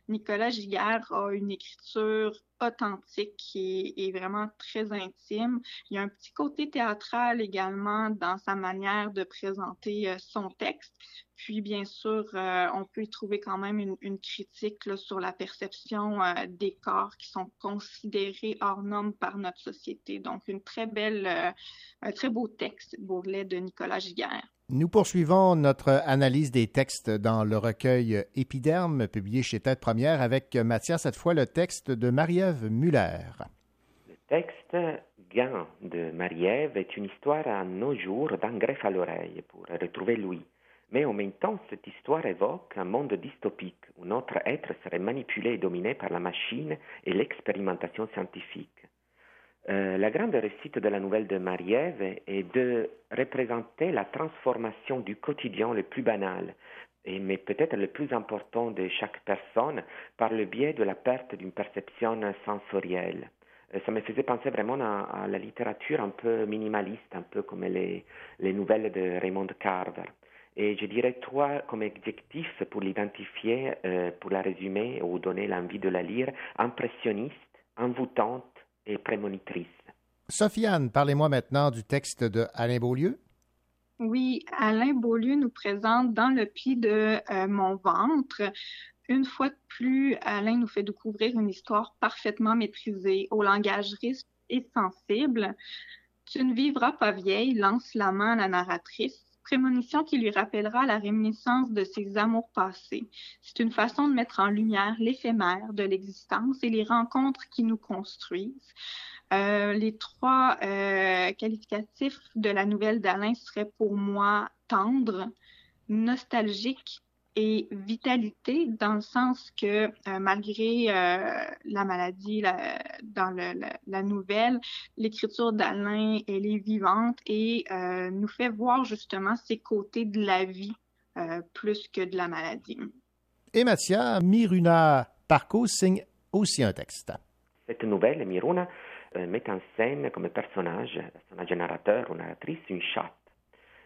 Nicolas Giguère a une écriture authentique qui est, vraiment très intime. Il y a un petit côté théâtral également dans sa manière de présenter euh, son texte. Puis, bien sûr, euh, on peut y trouver quand même une, critique sur la perception euh, des corps qui sont considérés hors normes par notre société. Donc, une très belle, un très beau texte, Bourrelet de Nicolas Giguère. Nous poursuivons notre analyse des textes dans le recueil Épiderme, publié chez Tête Première, avec Mathias, cette fois le texte de Marie-Ève Muller. Le texte Gant de Marie-Ève est une histoire à nos jours d'un greffe à l'oreille pour retrouver Louis. Mais en même temps, cette histoire évoque un monde dystopique où notre être serait manipulé et dominé par la machine et l'expérimentation scientifique. Euh, la grande réussite de la nouvelle de Marie-Ève est de représenter la transformation du quotidien le plus banal, mais peut-être le plus important de chaque personne, par le biais de la perte d'une perception sensorielle. Euh, ça me faisait penser vraiment à, la littérature un peu minimaliste, un peu comme les, les nouvelles de Raymond Carver. Et je dirais trois comme adjectifs pour l'identifier, euh, pour la résumer ou donner l'envie de la lire, impressionniste, envoûtante et prémonitrice. Sofiane, parlez-moi maintenant du texte de Alain Beaulieu. Oui, Alain Beaulieu nous présente dans le pli de euh, Mon ventre. Une fois de plus, Alain nous fait découvrir une histoire parfaitement maîtrisée, au langage riche et sensible. Tu ne vivras pas vieille, lance la main à la narratrice prémonition qui lui rappellera la réminiscence de ses amours passés. C'est une façon de mettre en lumière l'éphémère de l'existence et les rencontres qui nous construisent. Euh, les trois euh, qualificatifs de la nouvelle d'Alain seraient pour moi tendre, nostalgique et vitalité, dans le sens que euh, malgré euh, la maladie la, dans le, la, la, nouvelle, l'écriture d'Alain, elle est vivante et euh, nous fait voir justement ces côtés de la vie euh, plus que de la maladie. Et Mathia, Miruna Parco signe aussi un texte. Cette nouvelle, Miruna, euh, met en scène comme personnage, personnage narrateur ou narratrice, une chatte.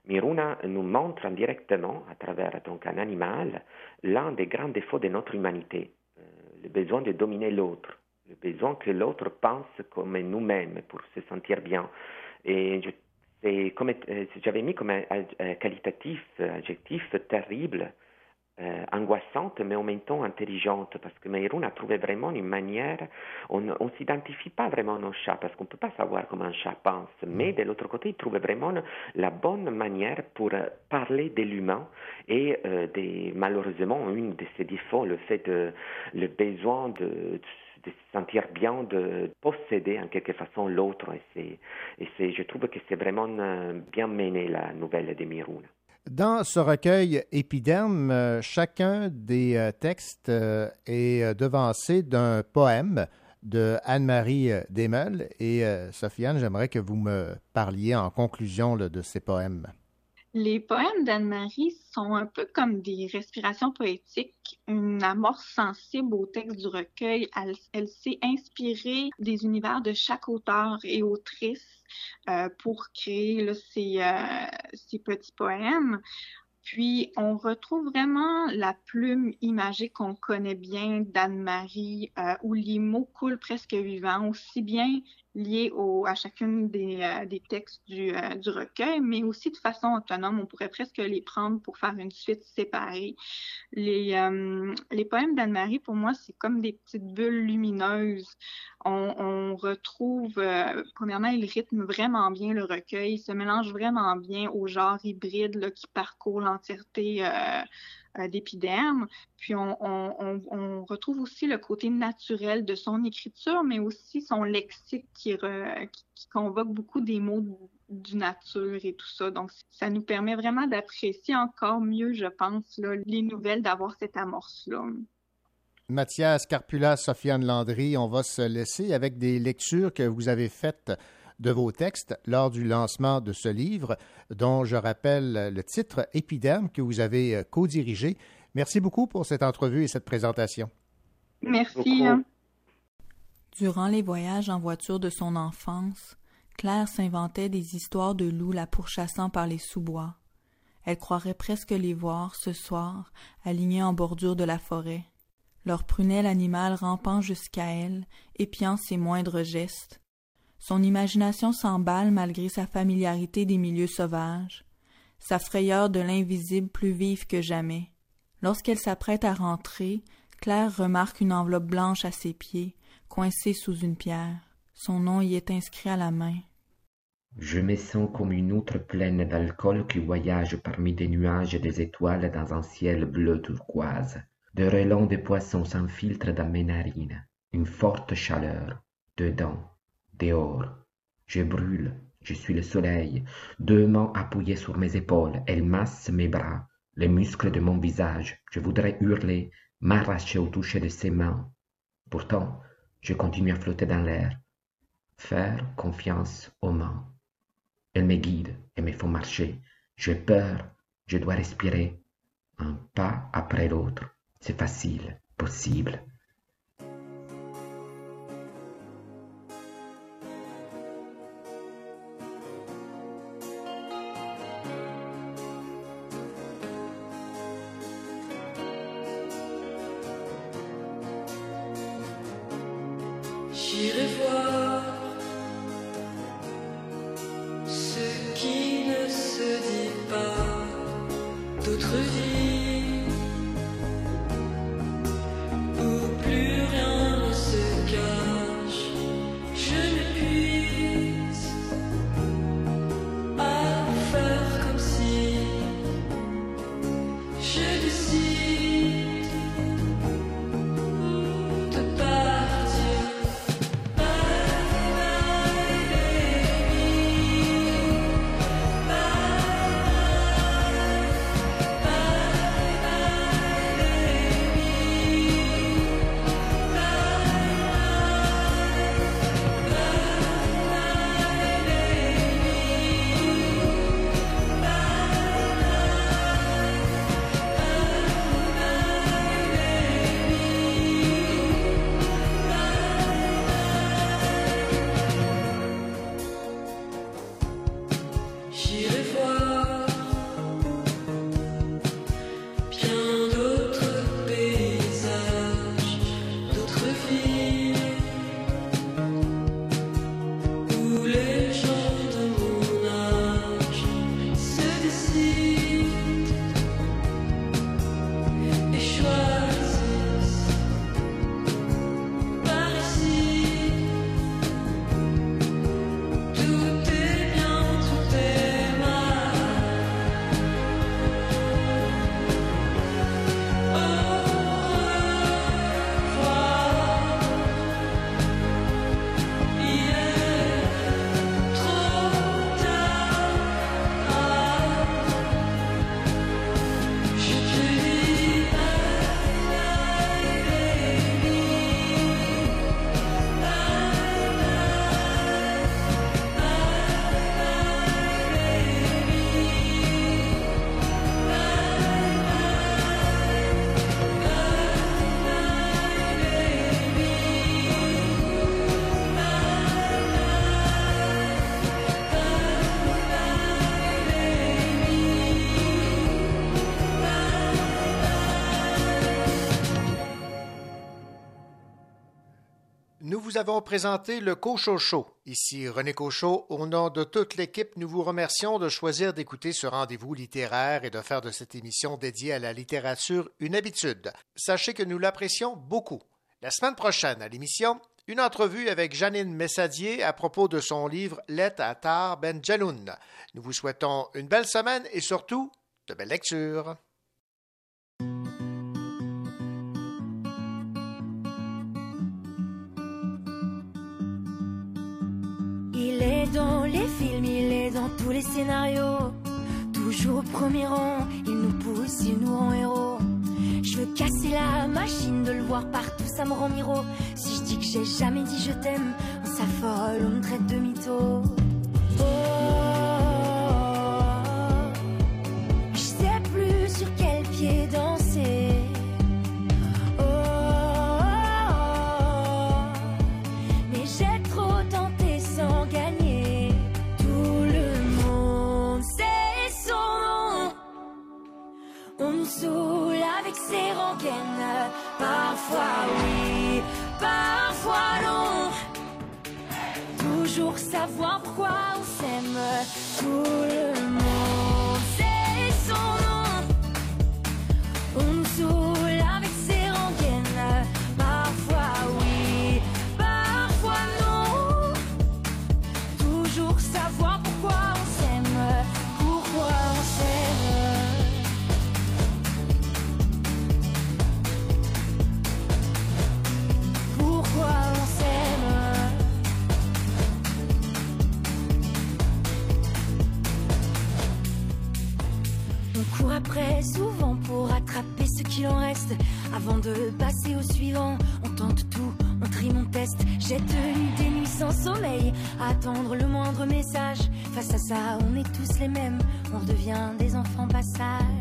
Miruna nous montre indirectement, à travers donc un animal, l'un des grands défauts de notre humanité, euh, le besoin de dominer l'autre, le besoin que l'autre pense comme nous-mêmes pour se sentir bien. Et c'est comme, euh, j'avais mis comme un, un qualitatif, adjectif terrible, euh, angoissante, mais en même temps intelligente, parce que Meirun a trouvé vraiment une manière, on ne s'identifie pas vraiment à un chat, parce qu'on ne peut pas savoir comment un chat pense, mais de l'autre côté, il trouvait vraiment la bonne manière pour euh, parler de l'humain, et euh, des, malheureusement, une de ses défauts, le fait de, le besoin de, de se sentir bien, de posséder en quelque façon l'autre. Et, et je trouve que c'est vraiment bien mené la nouvelle de Miruna. Dans ce recueil Épiderme, euh, chacun des euh, textes euh, est devancé d'un poème de Anne-Marie Desmeules. Et Sofiane, j'aimerais que vous me parliez en conclusion de ces poèmes. Les poèmes d'Anne-Marie sont un peu comme des respirations poétiques, une amorce sensible au texte du recueil. Elle, s'est inspirée des univers de chaque auteur et autrice euh, pour créer euh, ces petits poèmes. Puis, on retrouve vraiment la plume imagée qu'on connaît bien d'Anne-Marie, euh, où les mots coulent presque vivants, aussi bien liés au, à chacune des, euh, textes du, euh, du, recueil, mais aussi de façon autonome. On pourrait presque les prendre pour faire une suite séparée. Les, euh, poèmes d'Anne-Marie, pour moi, c'est comme des petites bulles lumineuses. On, retrouve, premièrement, il rythme vraiment bien le recueil, il se mélange vraiment bien au genre hybride qui parcourt l'entièreté d'épiderme. Puis on, retrouve aussi le côté naturel de son écriture, mais aussi son lexique qui, convoque beaucoup des mots du nature et tout ça. Donc, ça nous permet vraiment d'apprécier encore mieux, je pense, les nouvelles, d'avoir cette amorce-là. Mathias Carpula, Sofiane Landry, on va se laisser avec des lectures que vous avez faites de vos textes lors du lancement de ce livre, dont je rappelle le titre Épiderme que vous avez euh, co-dirigé. Merci beaucoup pour cette entrevue et cette présentation. Merci. Durant les voyages en voiture de son enfance, Claire s'inventait des histoires de loups la pourchassant par les sous-bois. Elle croirait presque les voir, ce soir, alignés en bordure de la forêt, leur prunelle animale rampant jusqu'à elle, épiant ses moindres gestes, son imagination s'emballe malgré sa familiarité des milieux sauvages, sa frayeur de l'invisible plus vive que jamais. Lorsqu'elle s'apprête à rentrer, Claire remarque une enveloppe blanche à ses pieds, coincée sous une pierre. Son nom y est inscrit à la main. Je me sens comme une outre pleine d'alcool qui voyage parmi des nuages et des étoiles dans un ciel bleu turquoise. De relents de poissons s'infiltrent dans mes narines. Une forte chaleur. Dedans, dehors. Je brûle, je suis le soleil, deux mains appuyées sur mes épaules, elles massent mes bras, les muscles de mon visage. Je voudrais hurler, m'arracher au toucher de ses mains. Pourtant, je continue à flotter dans l'air. Faire confiance aux mains. Elles me guident et me font marcher. J'ai peur, je dois respirer. Un pas après l'autre. C'est facile, possible. Avons présenté le Cochot Ici René Cochot. Au nom de toute l'équipe, nous vous remercions de choisir d'écouter ce rendez-vous littéraire et de faire de cette émission dédiée à la littérature une habitude. Sachez que nous l'apprécions beaucoup. La semaine prochaine, à l'émission, une entrevue avec Janine Messadier à propos de son livre Let Atar Ben Jaloun. Nous vous souhaitons une belle semaine et surtout de belles lectures. Il est dans les films, il est dans tous les scénarios. Toujours au premier rang, il nous pousse, il nous rend héros. Je veux casser la machine, de le voir partout, ça me rend miro. Si je dis que j'ai jamais dit je t'aime, on s'affole, on me traite de mytho. Savoir pourquoi on s'aime. Tout le Avant de passer au suivant, on tente tout, on trie, on teste. J'ai tenu des nuits sans sommeil, attendre le moindre message. Face à ça, on est tous les mêmes, on redevient des enfants passage.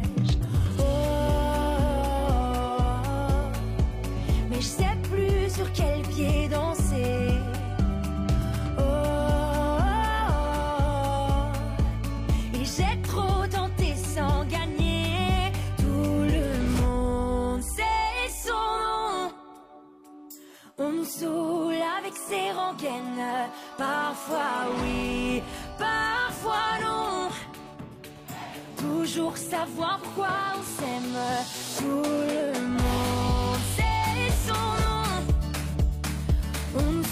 Parfois oui, parfois non. Toujours savoir pourquoi on s'aime. Tout le monde sait son nom. On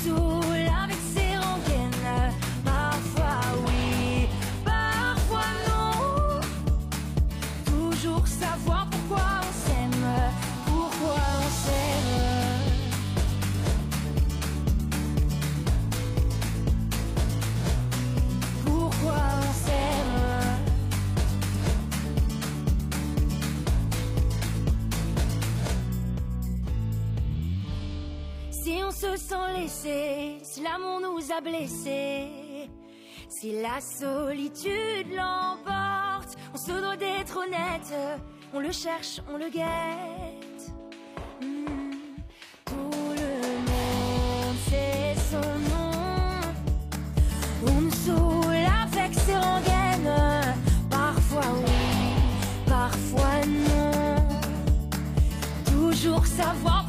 se sent laissé, si l'amour nous a blessés, si la solitude l'emporte, on se doit d'être honnête, on le cherche, on le guette. Hmm. Tout le monde sait son nom, on nous saoule avec ses rengaines, parfois oui, parfois non. Toujours savoir.